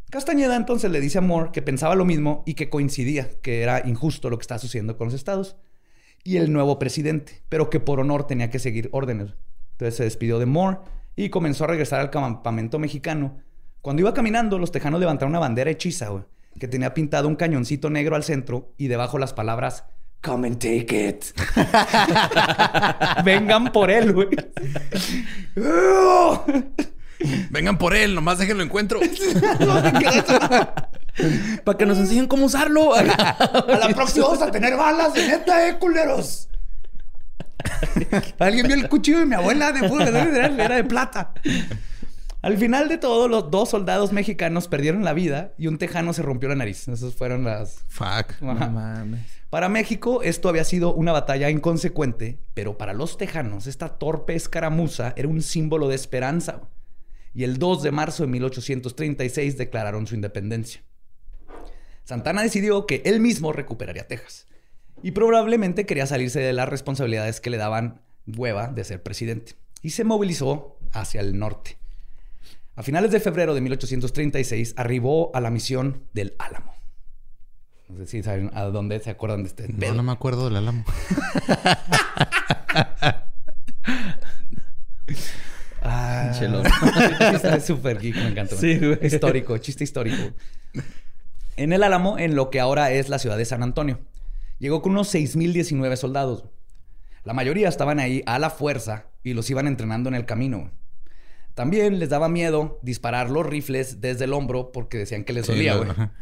Castañeda entonces le dice a Moore que pensaba lo mismo y que coincidía que era injusto lo que estaba sucediendo con los estados y el nuevo presidente, pero que por honor tenía que seguir órdenes. Entonces se despidió de Moore y comenzó a regresar al campamento mexicano. Cuando iba caminando, los tejanos levantaron una bandera hechiza, güey, que tenía pintado un cañoncito negro al centro y debajo las palabras Come and take it. (laughs) Vengan por él, güey. (laughs) Vengan por él, nomás déjenlo encuentro. (laughs) Para que nos enseñen cómo usarlo. A la próxima vamos a tener balas de neta, eh, culeros. (laughs) Alguien vio el cuchillo de mi abuela de fútbol, era de plata. Al final de todo, los dos soldados mexicanos perdieron la vida y un tejano se rompió la nariz. Esas fueron las. Fuck. No mames. Para México, esto había sido una batalla inconsecuente, pero para los tejanos, esta torpe escaramuza era un símbolo de esperanza. Y el 2 de marzo de 1836 declararon su independencia. Santana decidió que él mismo recuperaría Texas. Y probablemente quería salirse de las responsabilidades que le daban hueva de ser presidente. Y se movilizó hacia el norte. A finales de febrero de 1836 arribó a la misión del Álamo. No sé si saben a dónde se acuerdan de este No, pedo. no me acuerdo del álamo. Ah, chelón. Está súper geek, me encantó. Sí, güey. Histórico, chiste histórico. En el Álamo, en lo que ahora es la ciudad de San Antonio. Llegó con unos 6.019 soldados. La mayoría estaban ahí a la fuerza y los iban entrenando en el camino. También les daba miedo disparar los rifles desde el hombro porque decían que les Sí, dolía, güey. ajá. (laughs)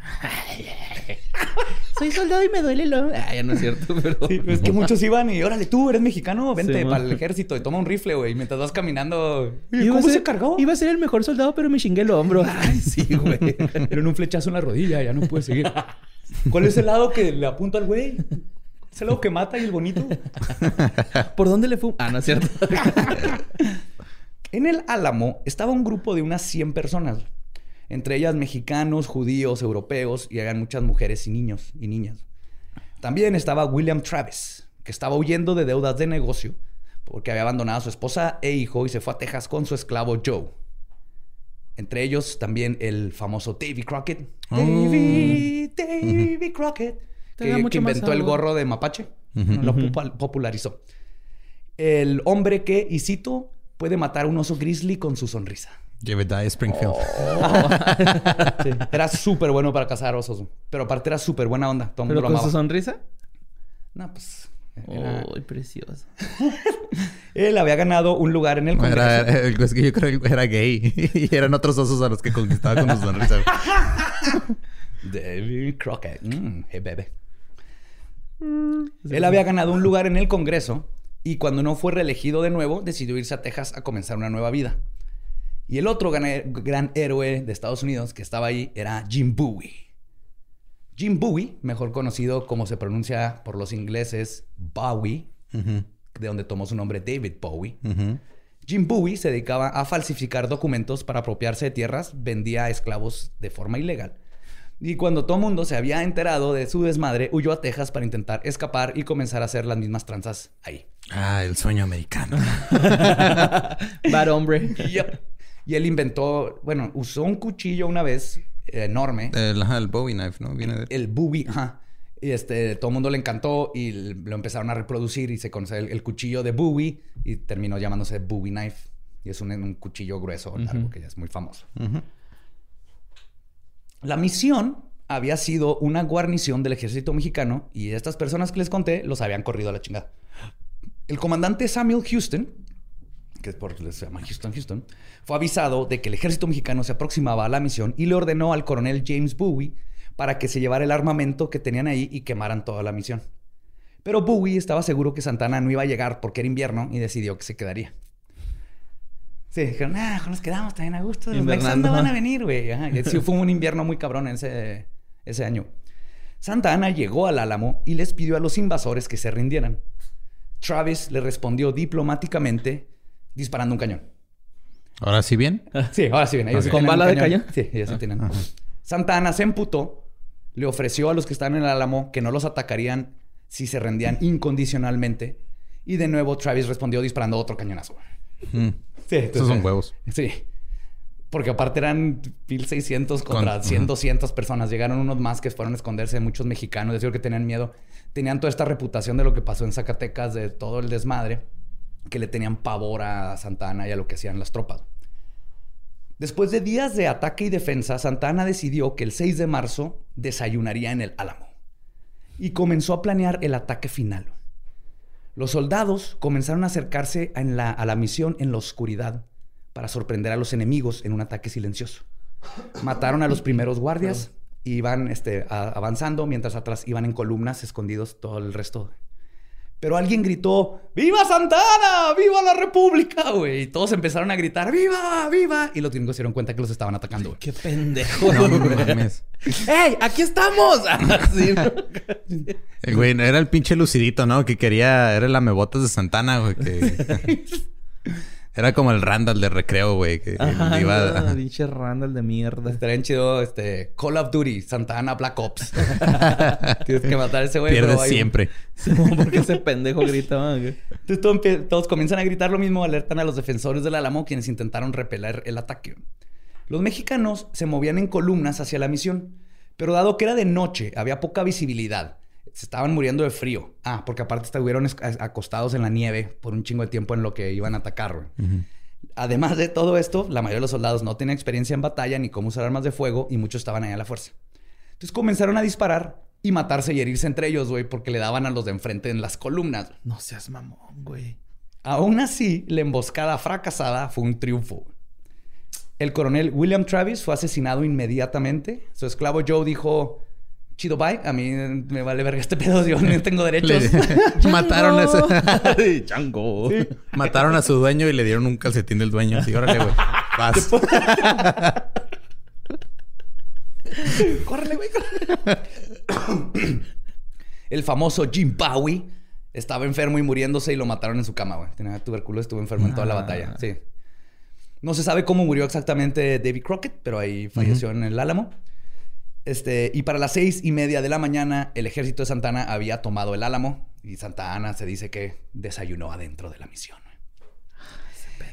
Soy soldado y me duele lo... (laughs) Ah, ya no es cierto, pero... Sí, es que muchos iban y, órale, tú eres mexicano, vente Sí, para el ejército y toma un rifle, güey. Mientras vas caminando, Oye, Iba a ¿cómo ser- se cargó? Iba a ser el mejor soldado, pero me chingué el hombro. (laughs) Ay, sí, güey. Pero en un flechazo en la rodilla, ya no puede seguir. ¿Cuál es el lado que le apunta al güey? ¿Es el lado que mata y el bonito? ¿Por dónde le fue? Ah, no es cierto. En el Álamo estaba un grupo de unas 100 personas. Entre ellas mexicanos, judíos, europeos y eran muchas mujeres y niños y niñas. También estaba William Travis, que estaba huyendo de deudas de negocio porque había abandonado a su esposa e hijo y se fue a Texas con su esclavo Joe. Entre ellos también el famoso Davy Crockett. Oh. Davy, Davy Crockett. Que, inventó el gorro de mapache. Lo popu- popularizó. El hombre que, y cito, puede matar a un oso grizzly con su sonrisa. Jebediah Springfield. (laughs) Sí. Era súper bueno para cazar osos. Pero aparte era súper buena onda. Todo el mundo ¿Pero lo con su amaba. sonrisa? No, pues... era- Uy, precioso. (laughs) Él había ganado un lugar en el Congreso. Era, era- es que yo creo que era gay. (laughs) y eran otros osos a los que conquistaba con su sonrisa. (laughs) David Crockett. Mm, hey, bebé. Él había ganado un lugar en el Congreso y cuando no fue reelegido de nuevo, decidió irse a Texas a comenzar una nueva vida. Y el otro gran, gran héroe de Estados Unidos que estaba ahí era Jim Bowie. Jim Bowie, mejor conocido como se pronuncia por los ingleses Bowie, de donde tomó su nombre David Bowie. Jim Bowie se dedicaba a falsificar documentos para apropiarse de tierras, vendía a esclavos de forma ilegal. Y cuando todo mundo se había enterado de su desmadre, huyó a Texas para intentar escapar y comenzar a hacer las mismas tranzas ahí. Ah, el sueño americano. (laughs) Bad hombre. Yep. Y él inventó, bueno, usó un cuchillo una vez enorme, El, el Bowie knife, ¿no? Viene de... el Bowie, ajá. Y este, todo el mundo le encantó y lo empezaron a reproducir y se conoce el, el cuchillo de Bowie y terminó llamándose Bowie Knife. Y es un, un cuchillo grueso, largo, que ya es muy famoso. La misión había sido una guarnición del ejército mexicano y estas personas que les conté los habían corrido a la chingada. El comandante Samuel Houston, que es por se llama Houston Houston, fue avisado de que el ejército mexicano se aproximaba a la misión y le ordenó al coronel James Bowie para que se llevara el armamento que tenían ahí y quemaran toda la misión. Pero Bowie estaba seguro que Santana no iba a llegar porque era invierno y decidió que se quedaría. Sí, dijeron, ah, nos quedamos también a gusto. Los Invernando, no van a venir, güey. Sí, fue un invierno muy cabrón ese, ese año. Santa Ana llegó al Álamo y les pidió a los invasores que se rindieran. Travis le respondió diplomáticamente disparando un cañón. Ahora sí bien. (laughs) Sí, ahora sí bien. Ellos sí ¿Con bala de cañón? Sí, ellos sí tienen. Santa Ana se emputó, le ofreció a los que estaban en el Álamo que no los atacarían si se rendían incondicionalmente. Y de nuevo Travis respondió disparando otro cañonazo. Mm. Sí, Esos son huevos. Sí. Porque aparte eran 1600 contra Con- 100, ajá. 200 personas. Llegaron unos más que fueron a esconderse, muchos mexicanos, decían que tenían miedo. Tenían toda esta reputación de lo que pasó en Zacatecas, de todo el desmadre, que le tenían pavor a Santana y a lo que hacían las tropas. Después de días de ataque y defensa, Santana decidió que el 6 de marzo desayunaría en el Álamo y comenzó a planear el ataque final. Los soldados comenzaron a acercarse en la- a la misión en la oscuridad para sorprender a los enemigos en un ataque silencioso. Mataron a los primeros guardias, iban este, a- avanzando, mientras atrás iban en columnas escondidos todo el resto. Pero alguien gritó, ¡Viva Santana! ¡Viva la República! güey! Y todos empezaron a gritar, ¡Viva! ¡Viva! Y los gringos se dieron cuenta que los estaban atacando. Qué pendejo. No mames. ¡Ey! ¡Aquí estamos! (laughs) El güey era el pinche lucidito, ¿no? Que quería... Era el amebotas de Santana, güey. Que... (laughs) era como el Randall de recreo, güey. Que Ajá, iba... no, pinche Randall de mierda. Estaría chido, este, Call of Duty, Santana Black Ops. (laughs) Tienes que matar a ese güey. Pierde pero hay un- siempre. (laughs) Porque ese pendejo gritaba. Entonces todo empie- todos comienzan a gritar lo mismo, alertan a los defensores del Álamo quienes intentaron repeler el ataque. Los mexicanos se movían en columnas hacia la misión, pero dado que era de noche, había poca visibilidad. Se estaban muriendo de frío. Ah, porque aparte estuvieron es- acostados en la nieve por un chingo de tiempo en lo que iban a atacar. güey. Además de todo esto, la mayoría de los soldados no tenían experiencia en batalla ni cómo usar armas de fuego y muchos estaban ahí a la fuerza. Entonces comenzaron a disparar y matarse y herirse entre ellos, güey, porque le daban a los de enfrente en las columnas. No seas mamón, güey. Aún así, la emboscada fracasada fue un triunfo. El coronel William Travis fue asesinado inmediatamente. Su esclavo Joe dijo, chido, bye, a mí me vale verga este pedo, yo no tengo derechos. (laughs) Mataron a ese... (laughs) Chango. Mataron a su dueño y le dieron un calcetín del dueño. Así, órale, güey. Vas. (laughs) ¡Córrele, güey! (coughs) El famoso Jim Bowie estaba enfermo y muriéndose y lo mataron en su cama, güey. Tenía tuberculosis, estuvo enfermo en toda la batalla. Sí. No se sabe cómo murió exactamente David Crockett, pero ahí falleció en el Álamo. Este, y para las seis y media de la mañana, el ejército de Santana había tomado el Álamo y Santa Ana se dice que desayunó adentro de la misión.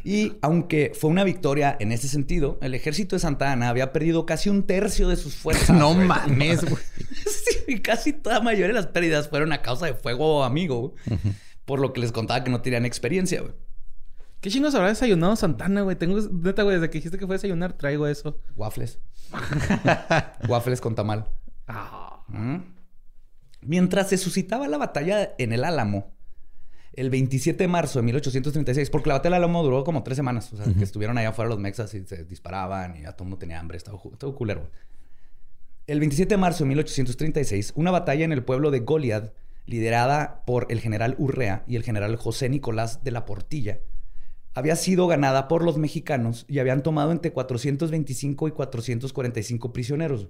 Y aunque fue una victoria en ese sentido, el ejército de Santa Ana había perdido casi un tercio de sus fuerzas. (laughs) no güey. mames, güey. (laughs) sí, casi toda mayoría de las pérdidas fueron a causa de fuego amigo, güey. por lo que les contaba que no tenían experiencia. güey. ¿Qué chingos habrá desayunado Santana, güey? Tengo... Neta, güey, desde que dijiste que fue a desayunar, traigo eso. Waffles. (laughs) Waffles con tamal. Ah. ¿Mm? Mientras se suscitaba la batalla en el Álamo, el 27 de marzo de 1836, porque la batalla del Álamo duró como tres semanas, o sea, que estuvieron allá afuera los mexas y se disparaban y ya todo el mundo tenía hambre, estaba, estaba culero. güey. El 27 de marzo de 1836, una batalla en el pueblo de Goliad, liderada por el general Urrea y el general José Nicolás de la Portilla, había sido ganada por los mexicanos y habían tomado entre 425 y 445 prisioneros.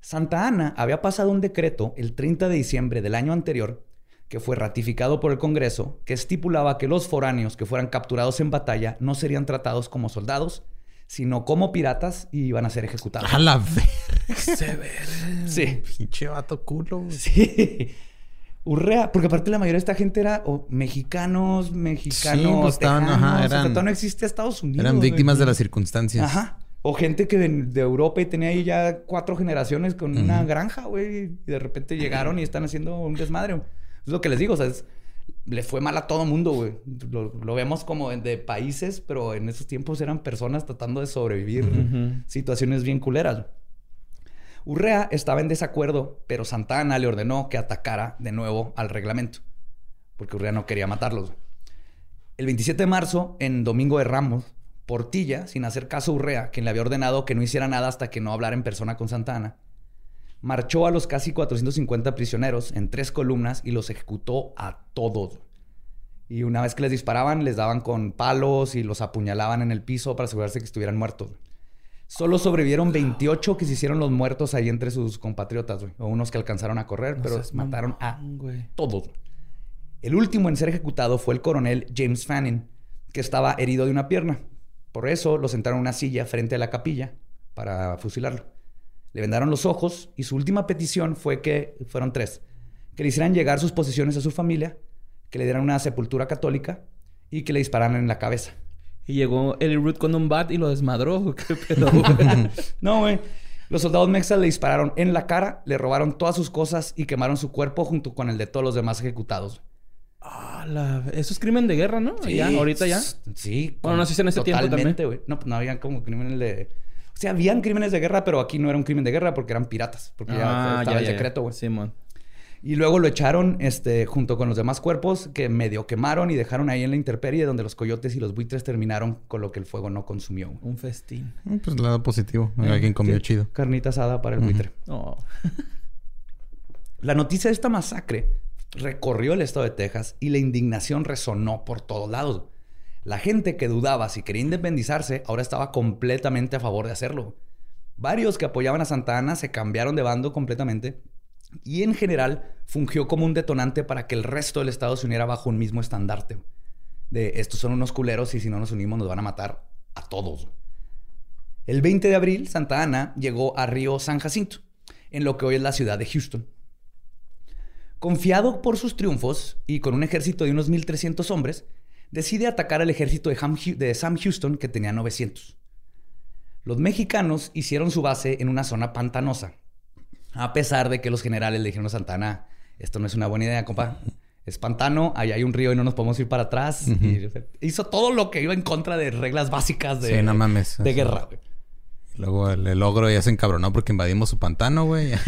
Santa Ana había pasado un decreto el 30 de diciembre del año anterior, que fue ratificado por el Congreso, que estipulaba que los foráneos que fueran capturados en batalla no serían tratados como soldados, sino como piratas y iban a ser ejecutados. A la verga. Severo. Sí. Pinche vato culo. Sí. Urrea, porque aparte la mayoría de esta gente era o mexicanos, mexicanos, Sí, pues estaban, tejanos, ajá, o sea, eran- todavía no existe Estados Unidos. Eran güey. víctimas de las circunstancias. Ajá. O gente que de, de Europa y tenía ahí ya cuatro generaciones con una granja, güey. Y de repente llegaron y están haciendo un desmadre. güey. Es lo que les digo, o sea, es- le fue mal a todo mundo, güey. Lo, lo vemos como de países, pero en esos tiempos eran personas tratando de sobrevivir situaciones bien culeras. Urrea estaba en desacuerdo, pero Santa Ana le ordenó que atacara de nuevo al reglamento, porque Urrea no quería matarlos. El 27 de marzo, en Domingo de Ramos, Portilla, sin hacer caso a Urrea, quien le había ordenado que no hiciera nada hasta que no hablara en persona con Santa Ana, marchó a los casi 450 prisioneros en tres columnas y los ejecutó a todos. Y una vez que les disparaban, les daban con palos y los apuñalaban en el piso para asegurarse que estuvieran muertos. Solo sobrevivieron 28 que se hicieron los muertos ahí entre sus compatriotas, güey. O unos que alcanzaron a correr, No pero mataron a todos. El último en ser ejecutado fue el coronel James Fanning, que estaba herido de una pierna. Por eso lo sentaron en una silla frente a la capilla para fusilarlo. Le vendaron los ojos y su última petición fue que, fueron tres, que le hicieran llegar sus posesiones a su familia, que le dieran una sepultura católica y que le dispararan en la cabeza. Y llegó Eli Root con un bat y lo desmadró. ¿Qué pedo, (laughs) güey? No, güey. Los soldados mexas le dispararon en la cara, le robaron todas sus cosas y quemaron su cuerpo junto con el de todos los demás ejecutados. Ah, la- Eso es crimen de guerra, ¿no? Ya, ahorita ya. Sí. Bueno, no sé si en ese tiempo Totalmente, güey. No, pues no habían como crímenes de... O sea, habían crímenes de guerra, pero aquí no era un crimen de guerra porque eran piratas. Porque ya estaba el secreto, güey. Simón. Y luego lo echaron este, junto con los demás cuerpos que medio quemaron y dejaron ahí en la intemperie donde los coyotes y los buitres terminaron con lo que el fuego no consumió. Un festín. Mm, Pues lado positivo. Eh, Alguien comió sí. chido. Carnita asada para el buitre. Oh. (laughs) La noticia de esta masacre recorrió el estado de Texas y la indignación resonó por todos lados. La gente que dudaba si quería independizarse ahora estaba completamente a favor de hacerlo. Varios que apoyaban a Santa Ana se cambiaron de bando completamente y en general fungió como un detonante para que el resto del estado se uniera bajo un mismo estandarte. De estos son unos culeros y si no nos unimos nos van a matar a todos. El 20 de abril, Santa Ana llegó a Río San Jacinto, en lo que hoy es la ciudad de Houston. Confiado por sus triunfos y con un ejército de unos 1.300 hombres, decide atacar al ejército de, Sam Houston que tenía 900. Los mexicanos hicieron su base en una zona pantanosa, a pesar de que los generales le dijeron a Santana, esto no es una buena idea, compa, Es pantano, ahí hay un río y no nos podemos ir para atrás. y hizo todo lo que iba en contra de reglas básicas de, Sí, no mames. de guerra, güey. Luego el, el ogro ya se encabronó porque invadimos su pantano, güey. (laughs)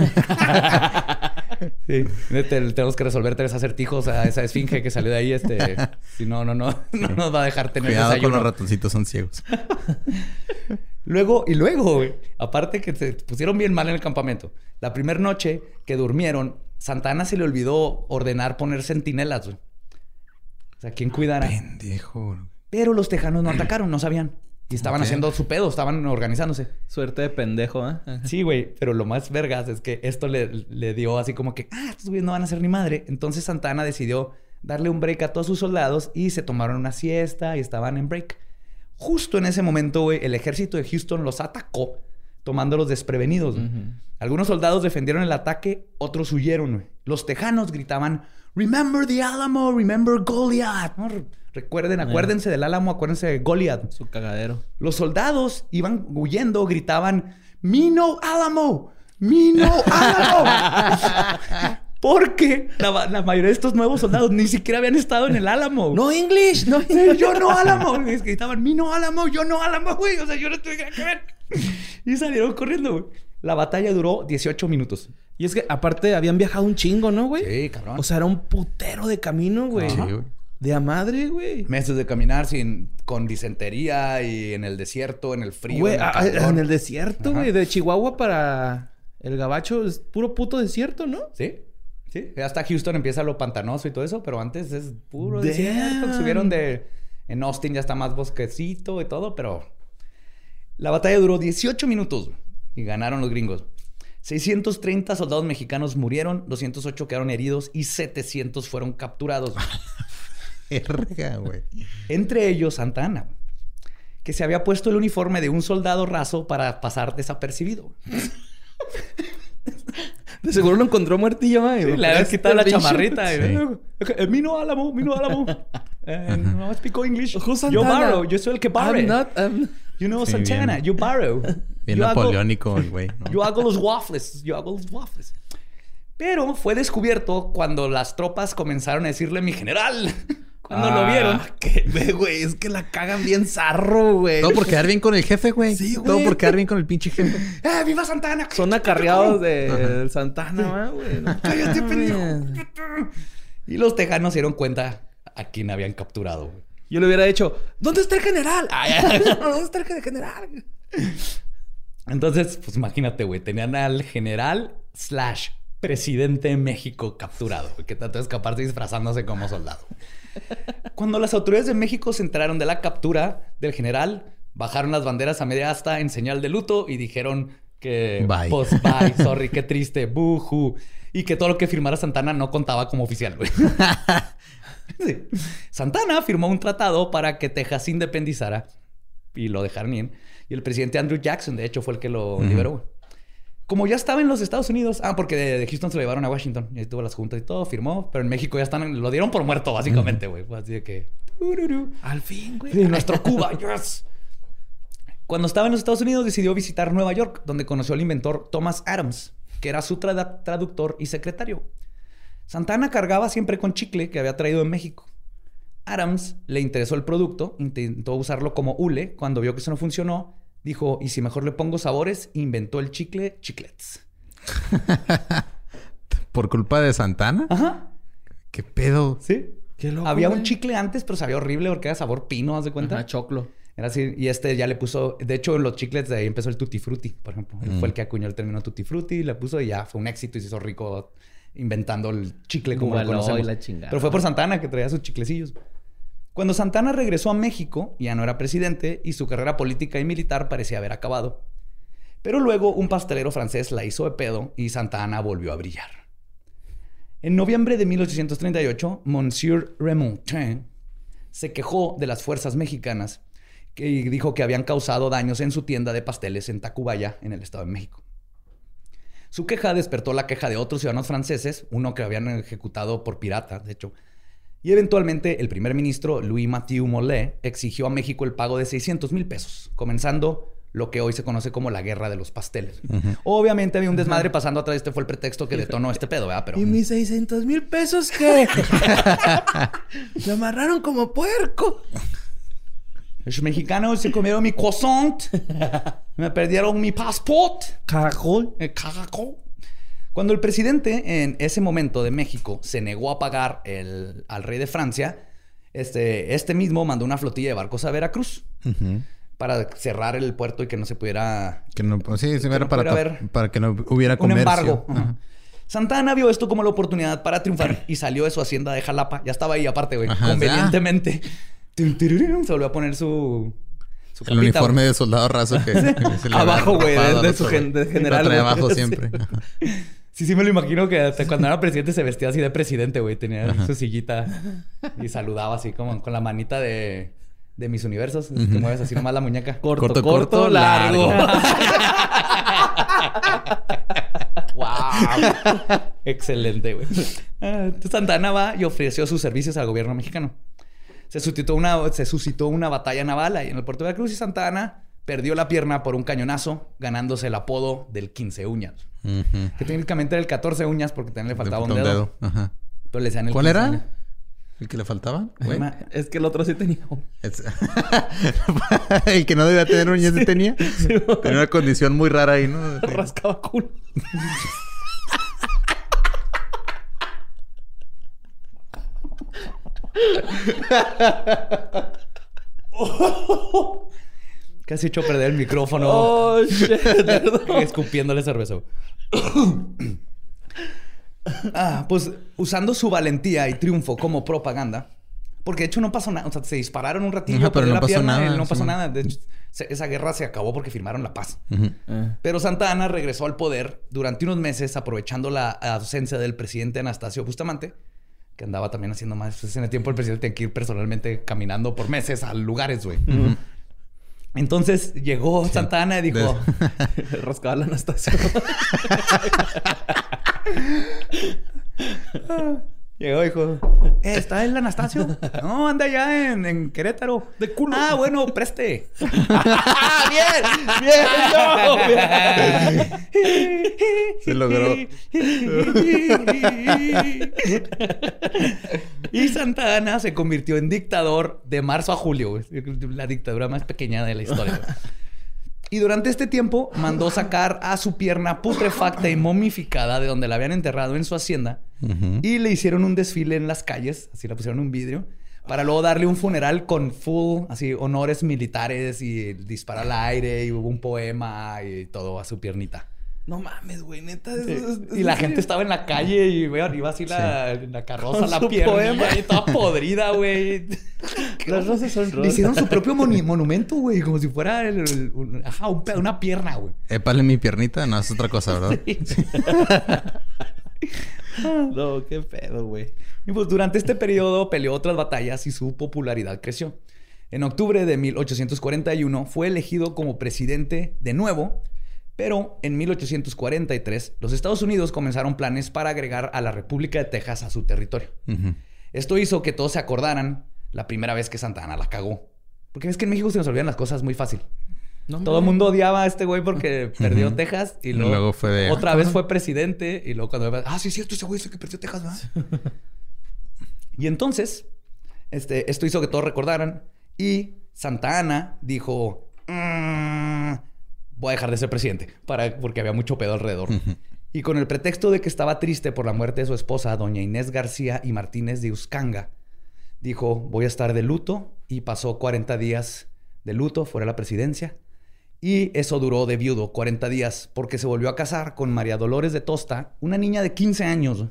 Sí. Te- tenemos que resolver tres acertijos a esa esfinge que salió de ahí. Este, si no, no, no, no nos va a dejar tener Cuidado con desayuno. los ratoncitos, son ciegos. (laughs) Luego, y luego, güey, aparte que se pusieron bien mal en el campamento. La primera noche que durmieron, Santana se le olvidó ordenar poner centinelas, güey. O sea, ¿quién cuidara? Pendejo. güey. Pero los tejanos no atacaron, no sabían. Y estaban haciendo su pedo, estaban organizándose. Suerte de pendejo, ¿eh? Sí, güey, pero lo más vergas es que esto le, le dio así como que, ah, estos güeyes no van a ser ni madre. Entonces Santana decidió darle un break a todos sus soldados y se tomaron una siesta y estaban en break. Justo en ese momento, güey, el ejército de Houston los atacó, tomándolos desprevenidos. Algunos soldados defendieron el ataque, otros huyeron. güey. Los tejanos gritaban, Remember the Alamo, remember Goliath. Recuerden, acuérdense del Álamo, acuérdense de Goliath. Su cagadero. Los soldados iban huyendo, gritaban, Mino Álamo, Mino Álamo. (laughs) Porque la, la mayoría de estos nuevos soldados ni siquiera habían estado en el Álamo. No English, no Sí, yo no Álamo. Y gritaban, mi no Álamo, yo no Álamo, güey. O sea, yo no tuve que ver. Y salieron corriendo, güey. La batalla duró 18 minutos. Y es que aparte habían viajado un chingo, ¿no, güey? Sí, cabrón. O sea, era un putero de camino, güey. Sí, güey. De a madre, güey. Meses de caminar sin, con disentería y en el desierto, en el frío. Güey, en el a- a- calor. en el desierto, Ajá. güey. De Chihuahua para el Gabacho es puro puto desierto, ¿no? Sí. Sí. Hasta Houston empieza lo pantanoso y todo eso, pero antes es puro desierto. Subieron de. En Austin ya está más bosquecito y todo, pero. La batalla duró 18 minutos y ganaron los gringos. 630 soldados mexicanos murieron, 208 quedaron heridos y 700 fueron capturados. (laughs) Güey. Entre ellos Santa Ana, que se había puesto el uniforme de un soldado raso para pasar desapercibido. (laughs) (laughs) De seguro lo encontró muertillo, güey. Sí, le habían quitado la chamarrita. eh, Mino Álamo, Mino Álamo. (laughs) Eh, no English. Who's Yo Santana? borrow. Yo soy el que I'm barre. not, I'm- You know Sí, Santana. bien. You borrow. (laughs) Bien Yo hago- napoleónico el güey. ¿no? Yo hago los waffles. Yo hago los waffles. Pero fue descubierto cuando las tropas comenzaron a decirle mi general. Cuando lo Ah, vieron. que- ve, güey, es que la cagan bien zarro, güey. Todo por quedar bien con el jefe, güey. Sí, güey. Todo por quedar bien con el pinche jefe. (laughs) ¡Eh, viva Santana! Son acarreados de del Santana, ¿va, güey. No (laughs) ¡Cállate, mames. pendejo! Y los tejanos se dieron cuenta a quién habían capturado. güey. Yo le hubiera dicho, ¿dónde está el general? Ay, ay, (laughs) ¿Dónde está el general? Entonces, pues imagínate, güey. Tenían al general slash presidente de México capturado. Que trató de escaparse disfrazándose como soldado. (laughs) Cuando las autoridades de México se enteraron de la captura del general, bajaron las banderas a media asta en señal de luto y dijeron que... Bye. Pues bye, (laughs) sorry, qué triste, buju. Y que todo lo que firmara Santana no contaba como oficial, güey. (laughs) Sí. Santana firmó un tratado para que Texas se independizara y lo dejaron bien. Y el presidente Andrew Jackson, de hecho, fue el que lo liberó. Como ya estaba en los Estados Unidos, ah, porque de, de Houston se lo llevaron a Washington y ahí tuvo las juntas y todo, firmó, pero en México ya están, lo dieron por muerto, básicamente, güey. Así de que. Al fin, güey. Sí, nuestro Cuba, yes. Cuando estaba en los Estados Unidos, decidió visitar Nueva York, donde conoció al inventor Thomas Adams, que era su traductor y secretario. Santana cargaba siempre con chicle que había traído de México. Adams le interesó el producto, intentó usarlo como hule. Cuando vio que eso no funcionó, dijo: ¿Y si mejor le pongo sabores? Inventó el chicle chiclets. (laughs) ¿Por culpa de Santana? Ajá. ¿Qué pedo? Sí. Qué loco, Había un chicle antes, pero sabía horrible porque era sabor pino, ¿haz de cuenta? Ajá, choclo. Era así, y este ya le puso, de hecho en los chiclets de ahí empezó el Tutti Frutti, por ejemplo. Él fue el que acuñó el término Tutti Frutti, le puso y ya fue un éxito y se hizo rico inventando el chicle como lo conocemos. la chingada. Pero fue por Santana que traía sus chiclecillos. Cuando Santana regresó a México, ya no era presidente y su carrera política y militar parecía haber acabado. Pero luego un pastelero francés la hizo de pedo y Santana volvió a brillar. En noviembre de 1838, Monsieur Remontin se quejó de las fuerzas mexicanas y dijo que habían causado daños en su tienda de pasteles en Tacubaya, en el Estado de México. Su queja despertó la queja de otros ciudadanos franceses, uno que habían ejecutado por pirata, de hecho. Y eventualmente el primer ministro Louis Mathieu Mollet exigió a México el pago de 600 mil pesos, comenzando lo que hoy se conoce como la guerra de los pasteles. Obviamente había un desmadre pasando atrás. Este fue el pretexto que detonó este pedo, ¿verdad? Pero... ¿Y mis 600 mil pesos qué? (laughs) Me amarraron como puerco. Los mexicanos se comieron mi croissant. (laughs) Me perdieron mi passport. Caracol. El caracol. Cuando el presidente en ese momento de México se negó a pagar el, al rey de Francia, este, este mismo mandó una flotilla de barcos a Veracruz para cerrar el puerto y que no se pudiera... Que no, sí, se no era para, haber para que no hubiera un comercio. embargo. Ajá. Ajá. Santana vio esto como la oportunidad para triunfar y salió de su hacienda de Jalapa. Ya estaba ahí aparte, güey. Convenientemente. Se volvió a poner su... su El capita, uniforme de soldado raso que, se le Abajo, güey, de- su gen- de general, Lo trae abajo (laughs) siempre. Ajá. Sí, sí me lo imagino que hasta cuando era presidente se vestía así de presidente, güey. Tenía su sillita y saludaba así como con la manita de, de mis universos. Que mueves así nomás la muñeca. Corto, Corto, corto, corto, largo. (laughs) ¡Wow! Excelente, güey. Ah, entonces Santana va y ofreció sus servicios al gobierno mexicano. Se suscitó una, se suscitó una batalla naval ahí en el puerto de Veracruz y Santana perdió la pierna por un cañonazo, ganándose el apodo del 15 uñas. Que técnicamente era el 14 uñas porque también le faltaba un dedo. Ajá. Pero le el ¿Cuál 15 era? uñas. ¿El que le faltaba? Ma- Es que el otro sí tenía. Es- (laughs) el que no debía tener uñas sí tenía. Tenía una condición muy rara ahí, ¿no? (laughs) Rascaba culo. (laughs) Casi hecho perder el micrófono. Oh, shit. (laughs) perdón. Escupiéndole cerveza. (coughs) ah, pues usando su valentía y triunfo como propaganda. Porque de hecho no pasó nada. O sea, se dispararon un ratillo. Ajá, pero perdió no la pasó nada, él No pasó sí. nada. De hecho, se- esa guerra se acabó porque firmaron la paz. Eh. Pero Santa Ana regresó al poder durante unos meses aprovechando la ausencia del presidente Anastasio Bustamante, que andaba también haciendo más. Pues en el tiempo el presidente tenía que ir personalmente caminando por meses a lugares, güey. Entonces llegó Santa Ana y dijo... (laughs) Rascaba la Anastasia. (laughs) (laughs) Llegó y dijo, "Eh, ¿está el Anastasio? (laughs) No, anda allá en, en Querétaro. De culo. Ah, bueno, preste. (laughs) bien, bien, bien. Se logró. (laughs) y Santa Ana se convirtió en dictador de marzo a julio. La dictadura más pequeña de la historia. Y durante este tiempo mandó sacar a su pierna putrefacta y momificada de donde la habían enterrado en su hacienda. Y le hicieron un desfile en las calles, así la pusieron en un vidrio, para luego darle un funeral con full, así, honores militares y dispara al aire y hubo un poema y todo a su piernita. No mames, güey, neta. es- Sí. es- Y la gente estaba en la calle y vean, iba así la, la carroza, Con la su pierna poema. y toda podrida, güey. (laughs) Las rosas son Le rosas. hicieron su propio monumento, güey, como si fuera el- el- un- ajá, un una pierna, güey. Épale mi piernita, no es otra cosa, ¿verdad? (laughs) (laughs) (laughs) No, qué pedo, güey. Y pues durante este periodo peleó otras batallas y su popularidad creció. En octubre de 1841 fue elegido como presidente de nuevo, pero en 1843 los Estados Unidos comenzaron planes para agregar a la República de Texas a su territorio. Esto hizo que todos se acordaran la primera vez que Santa Ana la cagó. Porque es que en México se nos olvidan las cosas muy fácil. No, Todo el mundo odiaba a este güey porque perdió. Texas y Y luego, fue de, otra ah, vez fue presidente y luego cuando ah sí es cierto ese güey ese que perdió Texas ¿verdad? y entonces este esto hizo que todos recordaran y Santa Ana dijo "Mm, voy a dejar de ser presidente para porque había mucho pedo alrededor. Y con el pretexto de que estaba triste por la muerte de su esposa doña Inés García y Martínez de Uscanga dijo voy a estar de luto y pasó 40 días de luto fuera de la presidencia y eso duró de viudo 40 días porque se volvió a casar con María Dolores de Tosta, una niña de 15 años,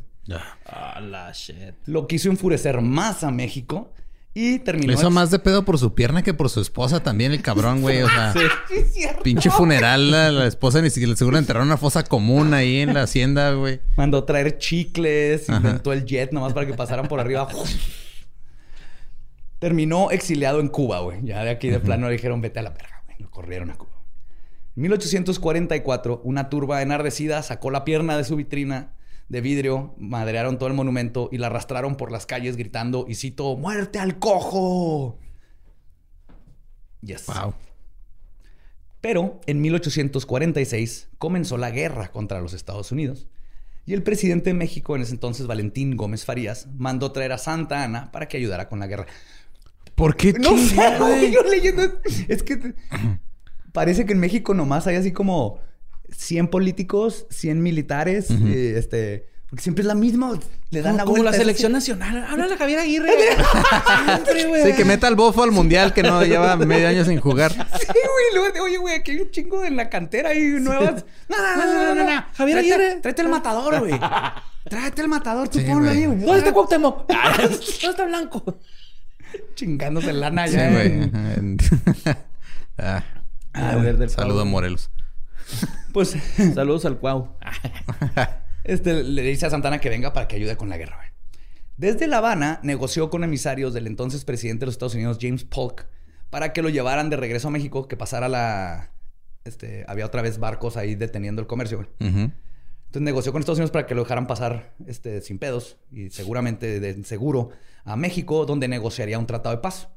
Ah, la shit. lo quiso enfurecer más a México y terminó... Le hizo ex- más de pedo por su pierna que por su esposa también, el cabrón, güey. O sea, (laughs) pinche funeral, la, la esposa ni siquiera seguro enterraron en una fosa común ahí en la hacienda, güey. Mandó traer chicles, Ajá. inventó el jet nomás para que pasaran por arriba. Terminó exiliado en Cuba, güey. Ya de aquí de plano le dijeron, vete a la verga, güey. Lo corrieron a Cuba. En 1844, una turba enardecida sacó la pierna de su vitrina de vidrio, madrearon todo el monumento y la arrastraron por las calles gritando, y cito, ¡muerte al cojo! Yes. Wow. Pero en 1846 comenzó la guerra contra los Estados Unidos. Y el presidente de México, en ese entonces Valentín Gómez Farías, mandó traer a Santa Ana para que ayudara con la guerra. ¿Por qué No sé, (laughs) yo leyendo. Es que parece que en México nomás hay así como 100 políticos, 100 militares, eh, este. Porque siempre es la misma. Le dan la Como vuelta. la selección así. nacional. Háblale a Javier Aguirre. (laughs) Siempre, güey. Sí, que meta al bofo al mundial que no lleva medio año sin jugar. (laughs) Sí, güey. Luego, de, oye, güey, aquí hay un chingo en la cantera y nuevas. No, no, no, no, no, no. Javier Tráete- Aguirre. Tráete el matador, güey. (laughs) Tráete el matador, tú Sí, ponlo güey. ahí, güey. ¿Dónde está Cuauhtémoc? ¿Dónde está Blanco? Chingándose lana Sí, ya. güey. en- ajá, en- Ah, del Saludo a. Morelos. Pues (laughs) Saludos al Cuau. (laughs) este, le dice a Santana que venga para que ayude con la guerra. güey. Desde La Habana negoció con emisarios del entonces presidente de los Estados Unidos, James Polk, para que lo llevaran de regreso a México, que pasara la... Este, había otra vez barcos ahí deteniendo el comercio. güey. Entonces negoció con Estados Unidos para que lo dejaran pasar este, sin pedos y seguramente de seguro a México, donde negociaría un tratado de paz.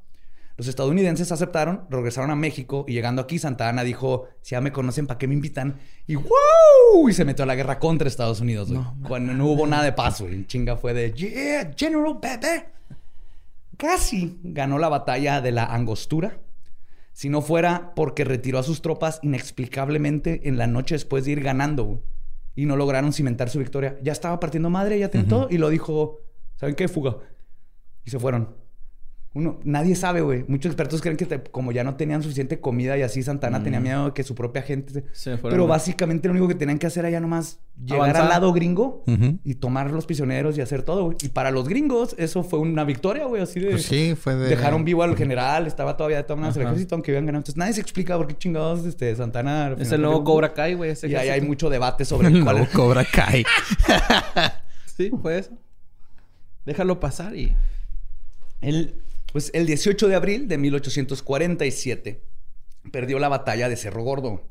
Los estadounidenses aceptaron, regresaron a México y llegando aquí, Santa Ana dijo: Si ya me conocen, ¿para qué me invitan? Y ¡wow! Y se metió a la guerra contra Estados Unidos, güey. Cuando no hubo nada de paz, güey. En Chinga fue de Yeah, General Bebe. Casi ganó la batalla de la Angostura. Si no fuera porque retiró a sus tropas inexplicablemente en la noche después de ir ganando, güey. Y no lograron cimentar su victoria. Ya estaba partiendo madre, ya todo. Y lo dijo, ¿saben qué? Fuga. Y se fueron. Uno, nadie sabe, güey. Muchos expertos creen que te- como ya no tenían suficiente comida y así, Santana tenía miedo de que su propia gente... se- Se fueron, Pero básicamente lo único que tenían que hacer era ya nomás llegar Avanzar. al lado gringo y tomar los prisioneros y hacer todo, güey. Y para los gringos eso fue una victoria, güey. Así de... Pues sí, fue de... Dejaron vivo al general, estaba todavía de todas el ejército, aunque habían ganado. Entonces nadie se explica por qué chingados este, Santana... Es el nuevo. Cobra Kai, güey. Y ahí hay mucho debate sobre (laughs) El cuál nuevo Cobra Kai. (laughs) Sí, fue eso. Déjalo pasar y... El, pues el 18 de abril de 1847 perdió la batalla de Cerro Gordo.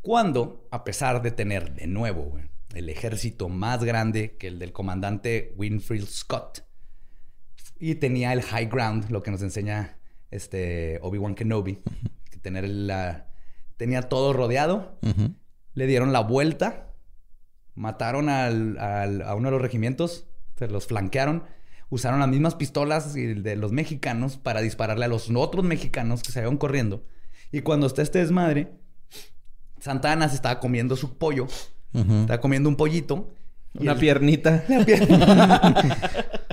Cuando, a pesar de tener de nuevo el ejército más grande que el del comandante Winfield Scott y tenía el high ground, lo que nos enseña este Obi-Wan Kenobi, que tener la tenía todo rodeado, le dieron la vuelta, mataron al- al- a uno de los regimientos, se los flanquearon, usaron las mismas pistolas y de los mexicanos para dispararle a los otros mexicanos que se iban corriendo. Y cuando está este desmadre, Santana se estaba comiendo su pollo, Ujú. estaba comiendo un pollito. Una el- piernita. (laughs) la pierna.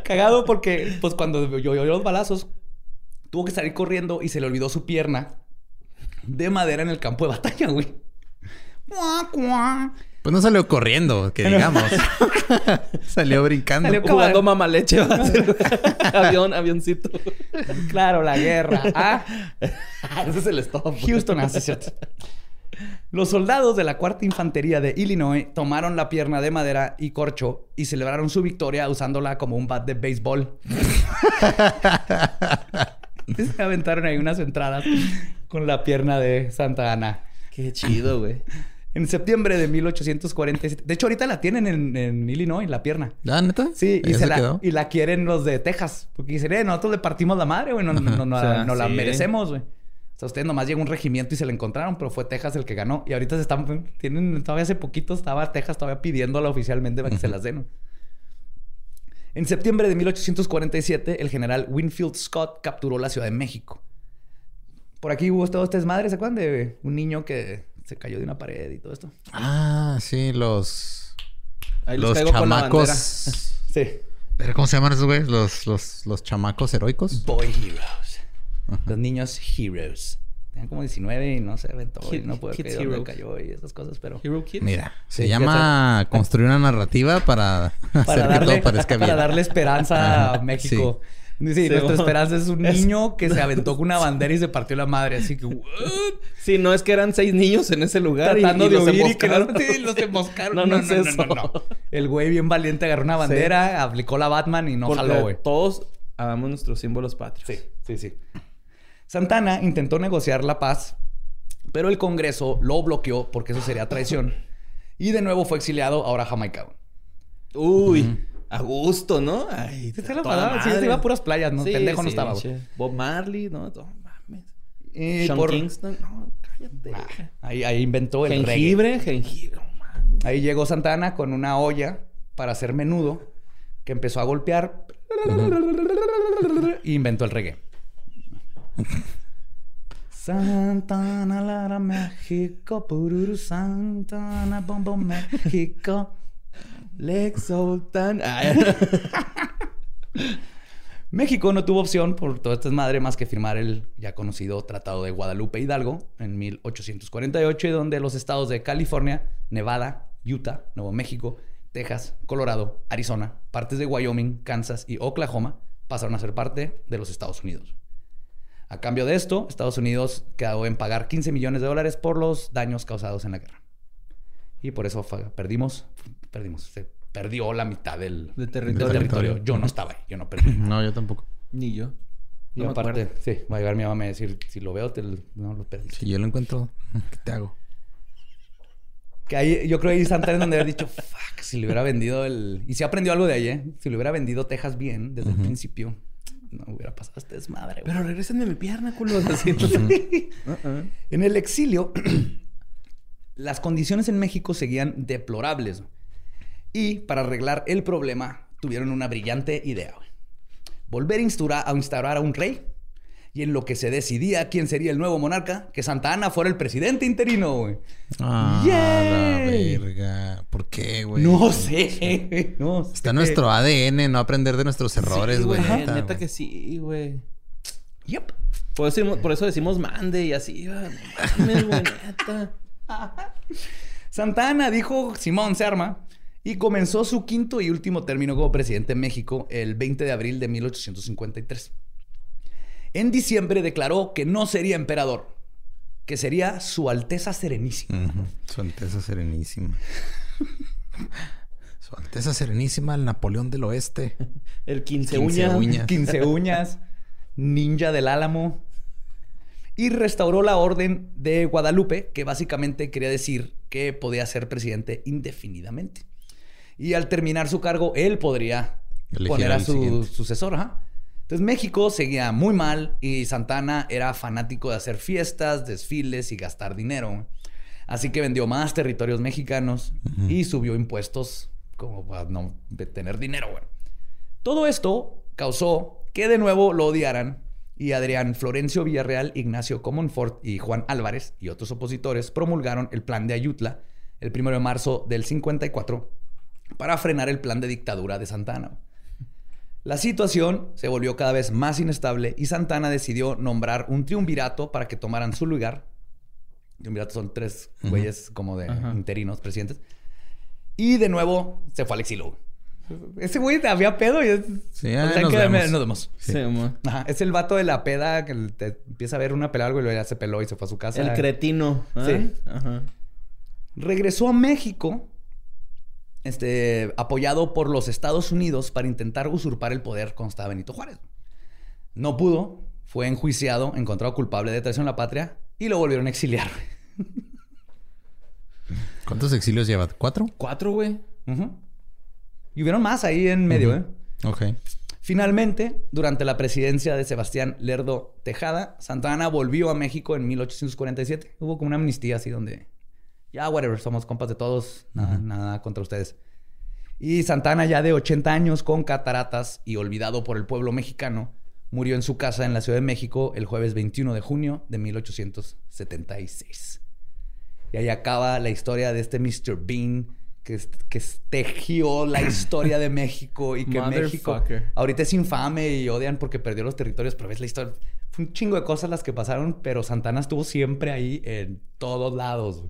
Cagado porque, pues, cuando yo oyó los balazos, tuvo que salir corriendo y se le olvidó su pierna de madera en el campo de batalla, güey. Pues no salió corriendo, que digamos. (laughs) salió brincando. Salió Jugando a ser. (laughs) Avión, avioncito. Claro, la guerra. Ah, (laughs) ese es el stop. Houston, así es cierto. Los soldados de la cuarta infantería de Illinois tomaron la pierna de madera y corcho y celebraron su victoria usándola como un bat de béisbol. Se aventaron ahí unas entradas con la pierna de Santa Ana. Qué chido, güey. En septiembre de 1847. De hecho, ahorita la tienen en, en Illinois, la pierna. ¿Ah, neta? Sí, y, ¿Ya se la, quedó? y la quieren los de Texas. Porque dicen, eh, nosotros le partimos la madre, güey. No, no, no, no, O sea, no la sí. merecemos, güey. O sea, ustedes nomás llegó un regimiento y se la encontraron, pero fue Texas el que ganó. Y ahorita se están... Tienen... Todavía hace poquito estaba Texas todavía pidiéndola oficialmente para que se las den. En septiembre de 1847, el general Winfield Scott capturó la Ciudad de México. Por aquí hubo todo este desmadre, ¿se acuerdan de un niño que se cayó de una pared y todo esto? Ah, sí, los... Ahí los caigo con la chamacos... (laughs) Sí. ¿Pero ¿Cómo se llaman esos güeyes? Los, los, los chamacos heroicos. Boy Heroes. Los niños Heroes. Tenían como 19 y no se aventó y Kid- no puede Kids creer dónde cayó y esas cosas, pero... Hero Kids. Mira, se Sí, llama construir una narrativa para hacer (laughs) Para que darle, todo parezca bien. para darle esperanza a México. Sí, Sí, nuestra bueno. esperanza es un (laughs) Es- niño que se aventó con una (laughs) bandera y se partió la madre. Así que, ¿what? Sí, no es que eran seis niños en ese lugar. Tratando y de los huir y que emboscaron. no, sí, los emboscaron. (laughs) No, no es eso. El güey bien valiente agarró una bandera, aplicó la Batman y no Porque jaló, güey. todos amamos nuestros símbolos patrios. Sí, sí, sí. Santana intentó negociar la paz, pero el Congreso lo bloqueó porque eso sería traición. Y de nuevo fue exiliado ahora a Jamaica. Uy, a gusto, ¿no? Ay, Se la toda pasaba, sí, iba a puras playas, ¿no? Sí, Pendejo no estaba, güey. Bob Marley, ¿no? No mames. Y Sean por, Kingston, no. Ahí, ahí inventó el reggae. Jengibre, jengibre. no mames. Ahí llegó Santana con una olla para hacer menudo que empezó a golpear y inventó el reggae. (laughs) Santana, Lara, México, Pururu, Santana, Bombo, México. Lex Sultan. (laughs) México no tuvo opción por toda esta madre más que firmar el ya conocido Tratado de Guadalupe Hidalgo en 1848, y donde los estados de California, Nevada, Utah, Nuevo México, Texas, Colorado, Arizona, partes de Wyoming, Kansas y Oklahoma pasaron a ser parte de los Estados Unidos. A cambio de esto, Estados Unidos quedó en pagar 15 millones de dólares por los daños causados en la guerra. Y por eso perdimos, perdimos, se perdió la mitad del, De del territorio. territorio. Yo no estaba ahí, yo no perdí. No, yo tampoco. Ni yo. Y No aparte, sí, va a llegar mi mamá a decir, si lo veo, te lo- no lo perdí. Si yo lo encuentro, ¿qué te hago? Que ahí, yo creo que ahí Santana es donde haber dicho, fuck, si le hubiera vendido el... Y si aprendió algo de ahí, ¿eh? Si le hubiera vendido Texas bien desde el principio, no hubiera pasado este desmadre, güey. Pero regrésenme mi pierna, culos. Así. (laughs) Uh-uh. En el exilio, (clears throat) las condiciones en México seguían deplorables. Y para arreglar el problema, tuvieron una brillante idea. güey. Volver a instaurar, a instaurar a un rey. Y en lo que se decidía quién sería el nuevo monarca, que Santa Ana fuera el presidente interino, güey. Ah, la verga. ¿Por qué, güey? No sé, no sé. Está en nuestro ADN, no aprender de nuestros errores, Sí, güey. Neta, que sí, güey. Yep. Por eso, decimos- por eso decimos mande y así. no mames, güey, neta. (laughs) Santana dijo Simón se arma y comenzó su quinto y último término como presidente de México el 20 de abril de 1853. En diciembre declaró que no sería emperador, que sería su Alteza Serenísima. Su Alteza Serenísima. Su Alteza Serenísima, el Napoleón del Oeste. (laughs) El 15, 15 uña. uñas. 15 uñas, ninja del álamo. Y restauró la orden de Guadalupe, que básicamente quería decir que podía ser presidente indefinidamente. Y al terminar su cargo, él podría Elegir poner a su siguiente. sucesor. ajá. Entonces México seguía muy mal y Santana era fanático de hacer fiestas, desfiles y gastar dinero. Así que vendió más territorios mexicanos y subió impuestos como para no tener dinero. Todo esto causó que de nuevo lo odiaran y Adrián Florencio Villarreal, Ignacio Comonfort y Juan Álvarez y otros opositores promulgaron el plan de Ayutla el 1 de marzo del 54 para frenar el plan de dictadura de Santana. La situación se volvió cada vez más inestable y Santana decidió nombrar un triunvirato para que tomaran su lugar. Triunvirato son tres güeyes como de interinos presidentes. Y de nuevo se fue al exilio. Ese güey había pedo y es... Sí, O sea, nos que vemos. nos vemos. Sí, mo. Ajá, es el vato de la peda que te empieza a ver una pelea algo y luego ya se peló y se fue a su casa. El cretino. ¿ah? Sí. Ajá. Regresó a México, este, apoyado por los Estados Unidos para intentar usurpar el poder estaba Benito Juárez. No pudo, fue enjuiciado, encontrado culpable de traición a la patria y lo volvieron a exiliar. (laughs) ¿Cuántos exilios lleva? ¿Cuatro? Cuatro, güey. Y hubieron más ahí en medio, ¿eh? Ok. Finalmente, durante la presidencia de Sebastián Lerdo Tejada, Santana volvió a México en 1847. Hubo como una amnistía así donde ya, whatever, somos compas de todos, nada, nada contra ustedes. Y Santana, ya de 80 años, con cataratas y olvidado por el pueblo mexicano, murió en su casa en la Ciudad de México el jueves 21 de junio de 1876. Y ahí acaba la historia de este Mr. Bean que, que tejió la historia de México y que México ahorita es infame y odian porque perdió los territorios, pero ves la historia. Fue un chingo de cosas las que pasaron, pero Santana estuvo siempre ahí en todos lados.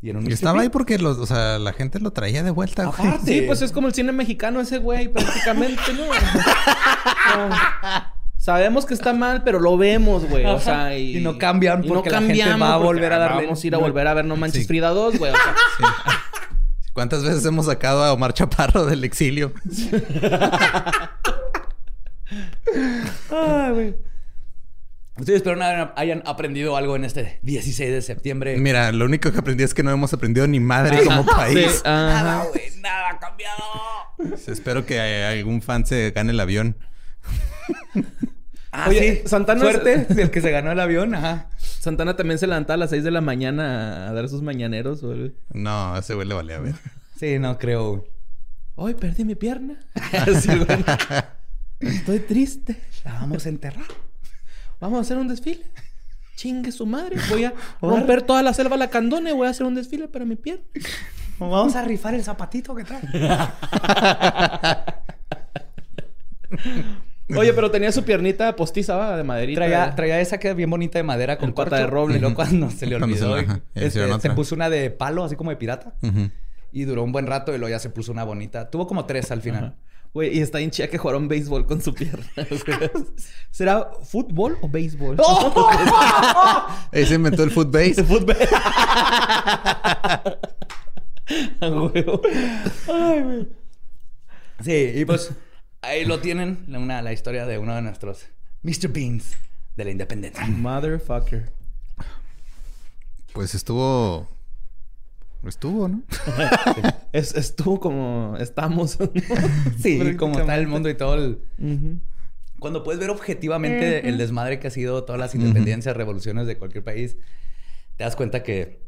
Y un Y estaba ahí porque los, o sea, la gente lo traía de vuelta, güey. Sí, pues es como el cine mexicano ese güey, prácticamente, ¿no? No. (laughs) Sabemos que está mal, pero lo vemos, güey. O sea, y... Y no cambian y no porque la gente va a volver a darle- Vamos a ir a volver a ver No Manches Sí. Frida 2, güey. O sea, (laughs) ¿Cuántas veces hemos sacado a Omar Chaparro del exilio? (laughs) Ay, güey. Ustedes espero hayan, hayan aprendido algo en este 16 de septiembre. Mira, lo único que aprendí es que no hemos aprendido ni madre como país. sí. Nada, güey. Nada ha cambiado. Espero que algún fan se gane el avión. Ah, Oye, sí. Santana es- Suerte. (laughs) El que se ganó el avión. Ajá. Santana también se levantaba a las 6 de la mañana a dar sus mañaneros. No, ese güey le valía ver. Sí, no creo. güey. Hoy perdí mi pierna. (laughs) (laughs) Así, güey. Estoy triste. La vamos a enterrar. Vamos a hacer un desfile. Chingue su madre. Voy a (laughs) romper toda la selva lacandona y voy a hacer un desfile para mi pierna. Vamos a rifar el zapatito que trae. (laughs) Oye, pero tenía su piernita postiza, ¿va? De maderita. Traía, traía esa que es bien bonita de madera con pata de roble. Y luego cuando se le se olvidó, ajá, este, se puso una de palo, así como de pirata. Y duró un buen rato y luego ya se puso una bonita. Tuvo como tres al final. Güey, y está bien chida que jugaron béisbol con su pierna. (laughs) ¿Será fútbol o béisbol? (laughs) Ese inventó el footbase. (laughs) A huevo. Ay, güey. Sí, y pues ahí lo tienen, una, la historia de uno de nuestros Mr. Beans de la independencia. Motherfucker. Pues estuvo. Estuvo, ¿no? (laughs) Es, estuvo como estamos. (laughs) Sí, como está el mundo y todo el... Cuando puedes ver objetivamente el desmadre que ha sido todas las independencias, revoluciones de cualquier país, te das cuenta que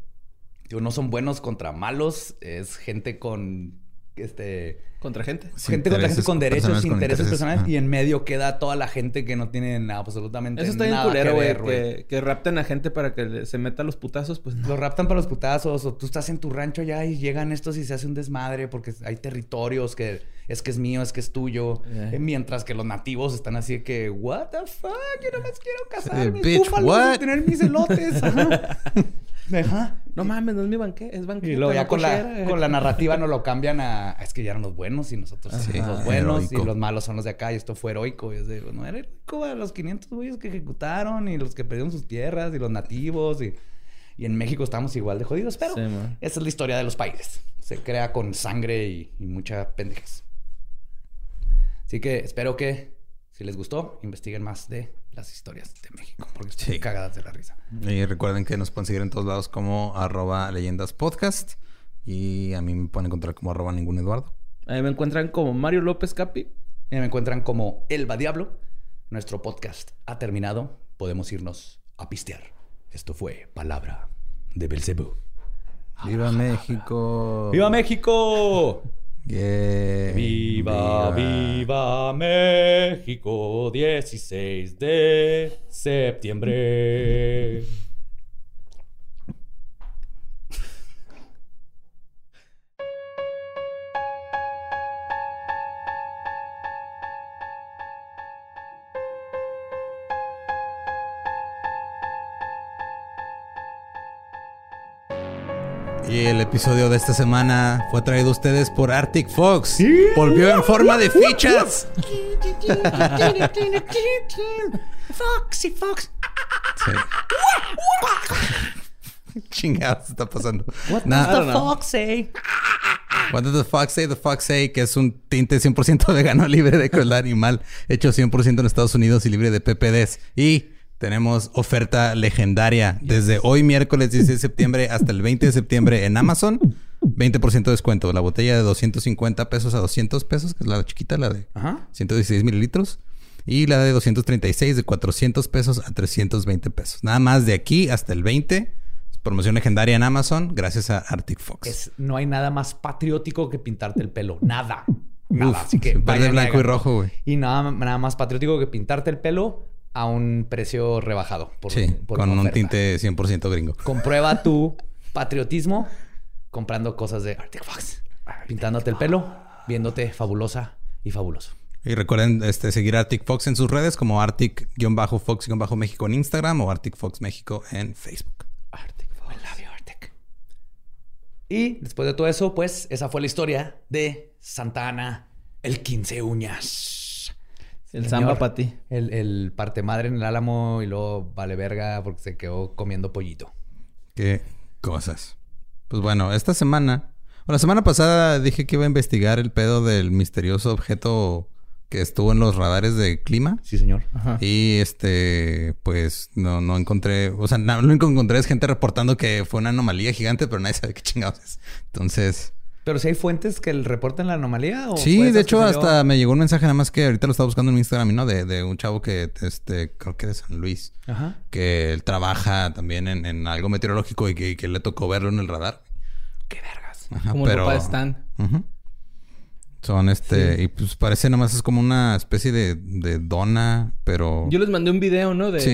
digo, no son buenos contra malos, es gente con este Contra gente. Sí, gente contra gente con derechos, intereses, intereses, personales, y en medio queda toda la gente que no tiene absolutamente Eso está bien nada culero, que güey. Que, que rapten a gente para que se meta a los putazos, pues no. Los raptan para los putazos, o tú estás en tu rancho ya y llegan estos y se hace un desmadre porque hay territorios que es que es mío, es que es tuyo. Eh. Eh, Mientras que los nativos están así de que, what the fuck, yo nomás quiero cazar Eh, bitch, what? y tener mis elotes. (laughs) Ajá. Ajá. No mames, no es mi banquete, es banquete. Y luego ya no con la, cochera. con la narrativa nos lo cambian a... Es que ya eran los buenos y nosotros somos los buenos heroico. y los malos son los de acá y esto fue heroico. Y es de, no era heroico a los 500 güeyes que ejecutaron y los que perdieron sus tierras y los nativos y... Y en México estamos igual de jodidos, pero Sí, esa es la historia de los países. Se crea con sangre y, y mucha pendejes. Así que espero que, si les gustó, investiguen más de las historias de México, porque Sí. cagadas de la risa. Y recuerden que nos pueden seguir en todos lados como arroba leyendas podcast. Y a mí me pueden encontrar como arroba ningún Eduardo. Ahí me encuentran como Mario López Capi. Y me encuentran como Elba Diablo. Nuestro podcast ha terminado. Podemos irnos a pistear. Esto fue Palabra de Belcebú. ¡Viva México! ¡Viva México! Yeah. Viva, viva México, 16 de septiembre. Y el episodio de esta semana fue traído a ustedes por Arctic Fox. Volvió en forma de fichas. Foxy Fox. Sí. (laughs) Chingados está pasando. What Nah, does the fox say? What does the fox say? The fox say que es un tinte 100% vegano (laughs) libre de crueldad animal, hecho 100% en Estados Unidos y libre de PPDs. Y tenemos oferta legendaria desde hoy miércoles 16 de septiembre hasta el 20 de septiembre en Amazon. 20% de descuento. La botella de 250 pesos a 200 pesos, que es la chiquita, la de Ajá. 116 mililitros. Y la de 236 de 400 pesos a 320 pesos. Nada más de aquí hasta el 20. Promoción legendaria en Amazon gracias a Arctic Fox. Es, no hay nada más patriótico que pintarte el pelo. Nada. Nada. Uf, Así que verde, blanco y rojo, güey. Y nada, nada más patriótico que pintarte el pelo a un precio rebajado. por- Sí, por con un tinte 100% gringo. Comprueba (laughs) tu patriotismo comprando cosas de Arctic Fox. Pintándote el pelo, viéndote fabulosa y fabuloso. Y recuerden este, seguir a Arctic Fox en sus redes como Arctic-Fox-México en Instagram o Arctic Fox México en Facebook. Arctic Fox. I love you, Arctic. Y después de todo eso, pues esa fue la historia de Santa Ana, el 15 uñas. El Señor, samba para ti. El, el parte madre en el álamo y luego vale verga porque se quedó comiendo pollito. Qué cosas. Pues bueno, esta semana... Bueno, la semana pasada dije que iba a investigar el pedo del misterioso objeto que estuvo en los radares de clima. Sí, señor. Ajá. Y este, pues no, no encontré, o sea, na- lo único que encontré es gente reportando que fue una anomalía gigante, pero nadie sabe qué chingados es. Entonces, Pero si hay fuentes que reporten la anomalía o Sí, de hecho, salió? hasta me llegó un mensaje, nada más que ahorita lo estaba buscando en Instagram, ¿no? De, de un chavo que, este, creo que de San Luis, Ajá. que él trabaja también en, en algo meteorológico y que, y que le tocó verlo en el radar. Qué vergas. Ajá, Como el papá de Stan. Ujú. Son este, y pues parece nomás es como una especie de, de dona, pero. Yo les mandé un video, ¿no? De, Sí.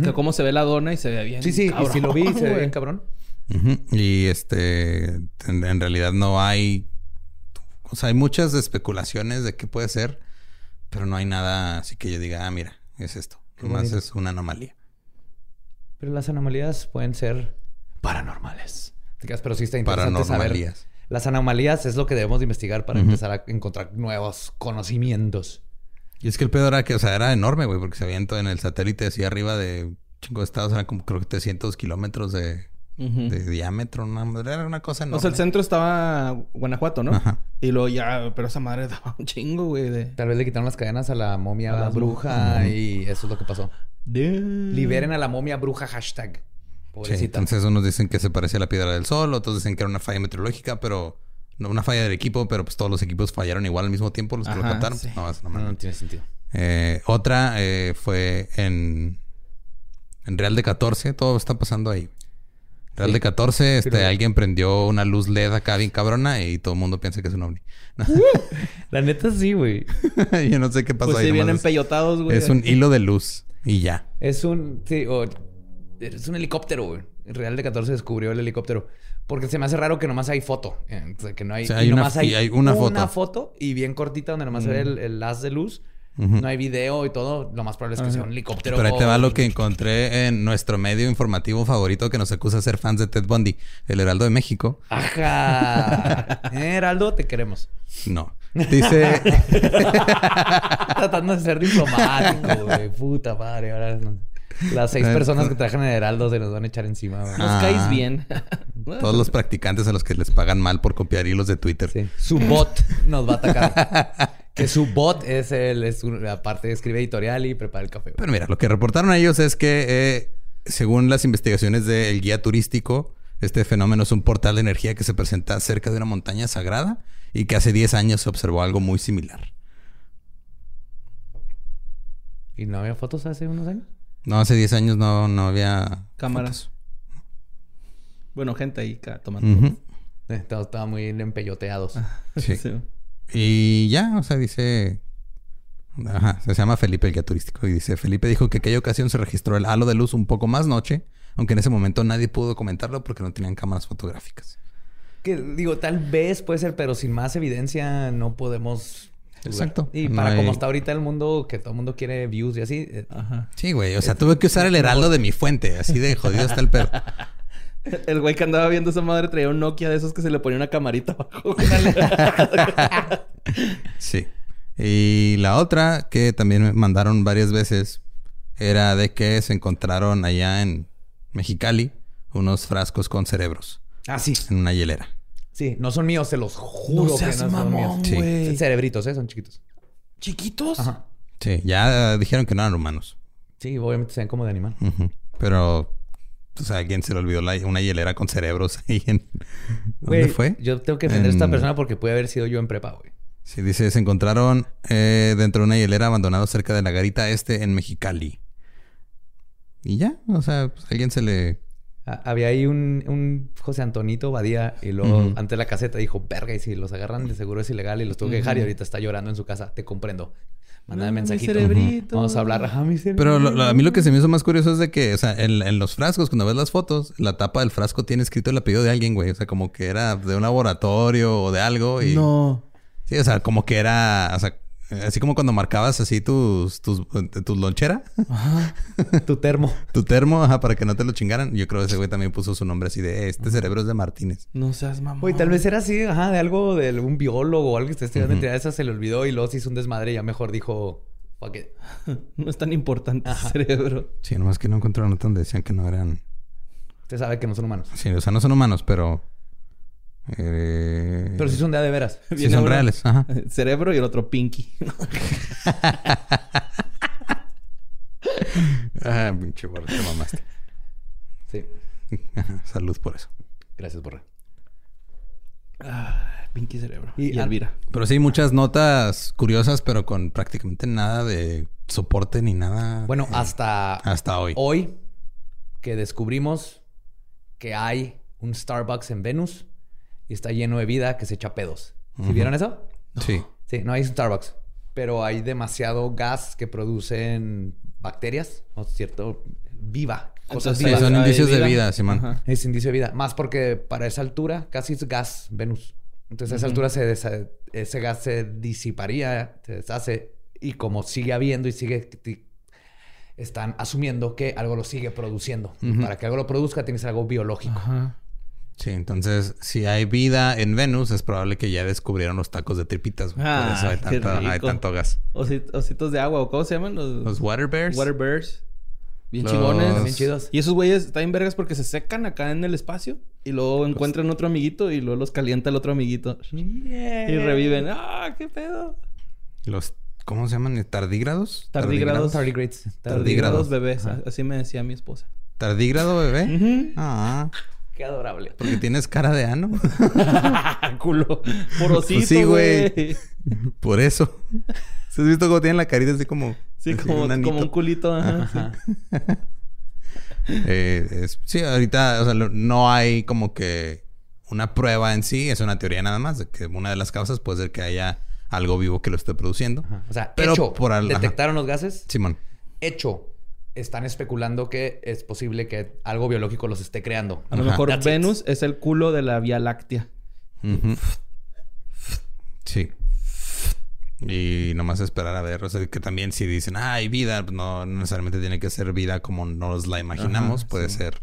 de cómo se ve la dona y se ve bien. Sí, sí, y si lo vi, se ve bien cabrón. Y este, en, en realidad no hay, o sea, hay muchas especulaciones de qué puede ser, pero no hay nada así que yo diga, ah, mira, es esto. Nomás es una anomalía. Pero las anomalías pueden ser paranormales. Pero sí está interesante saber. Las anomalías es lo que debemos de investigar para empezar a encontrar nuevos conocimientos. Y es que el pedo era que, o sea, era enorme, güey, porque se había en el satélite así arriba de chingo de estados, eran como creo que 300 kilómetros de, De diámetro, una madre, era una cosa enorme. O sea, el centro estaba Guanajuato, ¿no? Ajá. Y luego ya, pero esa madre (laughs) daba un chingo, güey, de. Tal vez le quitaron las cadenas a la momia A bruja y eso es lo que pasó. de... Liberen a la momia bruja, hashtag. Sí, Pobrecita. entonces unos dicen que se parecía a la piedra del sol, otros dicen que era una falla meteorológica, pero no una falla del equipo, pero pues todos los equipos fallaron igual al mismo tiempo, los que lo captaron. sí. No, es una no, no tiene sentido. Eh, otra eh, fue en, en Real de 14, todo está pasando ahí. Real Sí. de 14, este, alguien prendió una luz LED acá bien cabrona y todo el mundo piensa que es un ovni. (laughs) La neta sí, güey. (laughs) Yo no sé qué pasó Pues ahí. nomás es- empellotados, güey. es un hilo de luz y ya. Es un... Sí, o- es un helicóptero, güey. Real de 14 descubrió el helicóptero. Porque se me hace raro que nomás hay foto. eh, que no hay... O sea, hay y una- nomás y hay una foto. foto y bien cortita donde nomás se ve el, el haz de luz. No hay video y todo. Lo más probable es que sea un helicóptero. Pero ahí te va lo que encontré en nuestro medio informativo favorito que nos acusa de ser fans de Ted Bundy, el Heraldo de México. Ajá. (laughs) Eh, Heraldo, te queremos. No. Dice... (laughs) Tratando de ser diplomático, güey. Puta madre. Ahora no- las seis personas que pues- trabajan en Heraldo se nos van a echar encima, güey. Nos Ah. caes bien. Todos los practicantes a los que les pagan mal por copiar hilos de Twitter. Sí. Su bot (laughs) nos va a atacar. Que su bot es el, es un- aparte escribe editorial y prepara el café. güey. Pero mira, lo que reportaron ellos es que, eh, según las investigaciones del guía turístico, este fenómeno es un portal de energía que se presenta cerca de una montaña sagrada y que hace 10 años se observó algo muy similar. ¿Y no había fotos hace unos años? No, hace 10 años no, no había Cámaras. Bueno, gente ahí tomando. Todos estaban muy empelloteados. Sí. (laughs) Sí. Y ya, o sea, dice... Ajá, se llama Felipe el guía turístico. Y dice, Felipe dijo que aquella ocasión se registró el halo de luz un poco más noche, aunque en ese momento nadie pudo documentarlo porque no tenían cámaras fotográficas. Que digo, tal vez puede ser, pero sin más evidencia no podemos. Exacto. Y No para hay- como está ahorita el mundo, que todo el mundo quiere views y así. eh, Ajá. Sí, güey. O sea, tuve que usar el heraldo de mi fuente. Así de jodido está el pedo. (laughs) El güey que andaba viendo esa madre traía un Nokia de esos que se le ponía una camarita abajo. (laughs) Sí. Y la otra que también me mandaron varias veces era de que se encontraron allá en Mexicali unos frascos con cerebros Ah, sí. en una hielera. Sí, no son míos, se los juro que no son míos. Sí. Son Cerebritos, ¿eh? Son chiquitos. ¿Chiquitos? Ajá. Sí, ya dijeron que no eran humanos. Sí, obviamente se ven como de animal. Pero, o sea, a alguien se le olvidó la- una hielera con cerebros ahí en... ¿Dónde fue? Yo tengo que defender a esta persona porque puede haber sido yo en prepa, güey. Sí, dice, se encontraron eh, dentro de una hielera abandonado cerca de la garita este en Mexicali. Y ya, o sea, pues, alguien se le... Ah, Había ahí un, un José Antonito Badía y luego de la caseta dijo, verga, y si los agarran de seguro es ilegal y los tuvo que dejar y ahorita está llorando en su casa. Te comprendo. Manda Ah, mi mensajito. cerebrito. Vamos a hablar. Ajá, mi Pero lo- lo- a mí lo que se me hizo más curioso es de que, o sea, en, en los frascos, cuando ves las fotos, la tapa del frasco tiene escrito el apellido de alguien, güey. O sea, como que era de un laboratorio o de algo. Y... No. Sí, o sea, como que era... O sea, así como cuando marcabas así tus... tus, tus lonchera, (laughs) Tu termo. tu termo, ajá, para que no te lo chingaran. Yo creo que ese güey también puso su nombre así de... Este cerebro es de Martínez. No seas mamón. Güey, tal vez era así, ajá, de algo de un biólogo o algo que esté estudiando mentira esa se le olvidó y luego se hizo un desmadre y ya mejor dijo, fuck it. (laughs) No es tan importante el cerebro. Sí, nomás que no encontré la nota donde decían que no eran... Usted sabe que no son humanos. Sí, o sea, no son humanos, pero... eh, Pero sí son de a de veras. (laughs) sí Viene son reales, ajá. (laughs) Cerebro y el otro Pinky. (laughs) Ah, pinche borra, te mamaste. Sí. Salud por eso. Gracias, Borre. Pinky Cerebro. Y Y, Elvira. Pero sí, muchas notas curiosas, pero con prácticamente nada de soporte ni nada. Bueno, eh, hasta, hasta hoy. hoy que descubrimos que hay un Starbucks en Venus y está lleno de vida que se echa pedos. ¿Sí vieron eso? Sí. Sí, no hay Starbucks, pero hay demasiado gas que producen bacterias, o cierto, viva, cosas Sí, vivas. son hay indicios de vida, Simón. Ajá. Es indicio de vida. Más porque para esa altura casi es gas Venus. Entonces a esa altura se desa- ese gas se disiparía, se deshace. Y como sigue habiendo y sigue... Están asumiendo que algo lo sigue produciendo. Para que algo lo produzca tiene que ser algo biológico. Ajá. Sí, entonces, si hay vida en Venus, es probable que ya descubrieron los tacos de tripitas. güey. Por Ah, eso hay qué tanto, hay tanto gas. Osit- ositos de agua, ¿o cómo se llaman? Los, Los water bears. Water Bears. Bien Los- chingones. Bien chidos. Y esos güeyes están en vergas porque se secan acá en el espacio y luego encuentran otro amiguito y luego los calienta el otro amiguito. Y reviven. ¡Ah, qué pedo! Los, ¿cómo se llaman? ¿Tardígrados? Tardígrados. Tardígrados Tardígrados. bebés. Ajá. Así me decía mi esposa. ¿Tardígrado, bebé? Ah, Qué adorable. porque tienes cara de ano. (laughs) Culo. Porosito, Pues sí, güey. Por eso. ¿Has visto cómo tienen la carita así como... Sí, así, como, un como un culito. Ajá. Ajá. (laughs) Eh, es- sí, ahorita, o sea, no hay como que una prueba en sí, es una teoría nada más, de que una de las causas puede ser que haya algo vivo que lo esté produciendo. Ajá. O sea, Pero hecho, por al- detectaron los gases. Simón. Hecho, están especulando que es posible que algo biológico los esté creando. A lo Ajá. mejor That's it. Venus es el culo de la Vía Láctea. Sí. Y nomás esperar a ver, o sea, que también si dicen, ah, hay vida, pues no, no necesariamente tiene que ser vida como nos la imaginamos, Ajá, puede sí. ser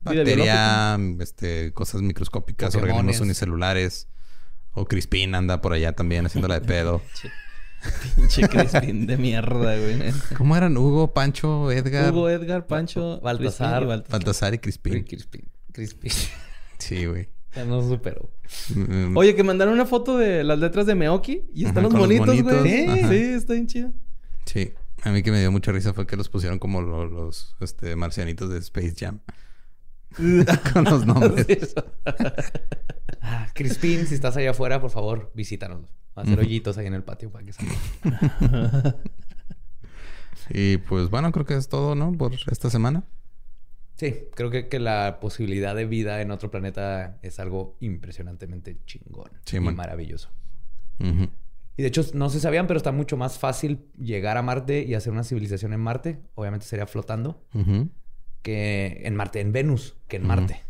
bacteria, este, cosas microscópicas, Pokémones. organismos unicelulares, o Crispin anda por allá también haciéndola de pedo. (laughs) (laughs) Pinche Crispin de mierda, güey. ¿Cómo eran? Hugo, Pancho, Edgar, Hugo, Edgar, Pancho, Baltasar. Crispin Baltasar. Baltasar y Crispin. Crispy. Crispy. Sí, güey. ya no supero. Mm, Oye, que mandaron una foto de las letras de Meoki y están Ajá, los los bonitos, monitos. güey. Ajá. Sí, está bien chido. Sí. A mí que me dio mucha risa fue que los pusieron como lo- los, este, marcianitos de Space Jam. (laughs) Con los nombres. Ah, Crispin, si estás allá afuera, por favor, visítanos. Va a hacer hoyitos ahí en el patio para que salga. (laughs) Y pues bueno, creo que es todo, ¿no? Por esta semana. Sí, creo que, que la posibilidad de vida en otro planeta es algo impresionantemente chingón Sí, y man. maravilloso. Y de hecho, no se sabían, pero está mucho más fácil llegar a Marte y hacer una civilización en Marte. Obviamente sería flotando. Ujú. Que en Marte, en Venus, que en. Marte.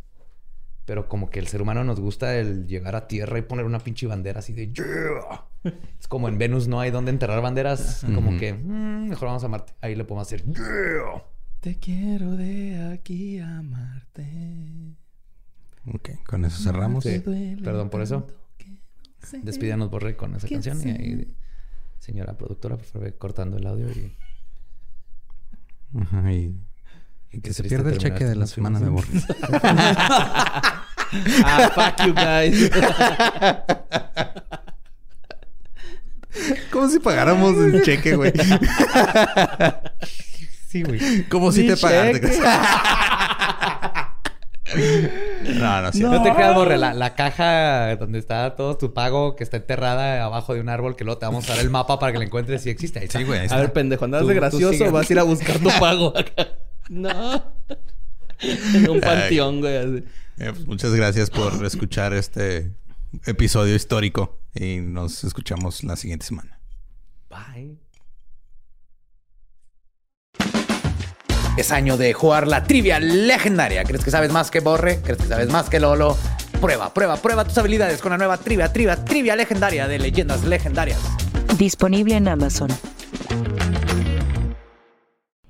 Pero como que el ser humano nos gusta el llegar a Tierra y poner una pinche bandera así de "Yeah". Es como en Venus no hay donde enterrar banderas, como que "Mm, mejor vamos a Marte. Ahí le podemos hacer "Yeah". Te quiero de aquí a amarte. Ok, con eso cerramos. Sí. Perdón por eso. Despídanos Borre con esa ¿Qué canción y ahí señora productora, por favor, ve cortando el audio y Ajá, y, y que se pierda el cheque de la semana de. Borre. (laughs) Ah, fuck you guys. (laughs) Como si pagáramos un cheque, güey. Sí, güey. Como si te pagaran. (laughs) no, no, sí. No te creas, Borre, la, la caja donde está todo tu pago que está enterrada abajo de un árbol que luego te vamos a dar el mapa para que la encuentres si existe. Ahí está. Sí, güey. ahí A ver, pendejo, andas de gracioso vas a ir a buscar tu pago acá. No. En un panteón, güey. así. Eh, pues, muchas gracias por escuchar este episodio histórico y nos escuchamos la siguiente semana. Bye. Es año de jugar la trivia legendaria. ¿Crees que sabes más que Borre? ¿Crees que sabes más que Lolo? Prueba, prueba, prueba tus habilidades con la nueva trivia, trivia, trivia legendaria de leyendas legendarias. Disponible en Amazon.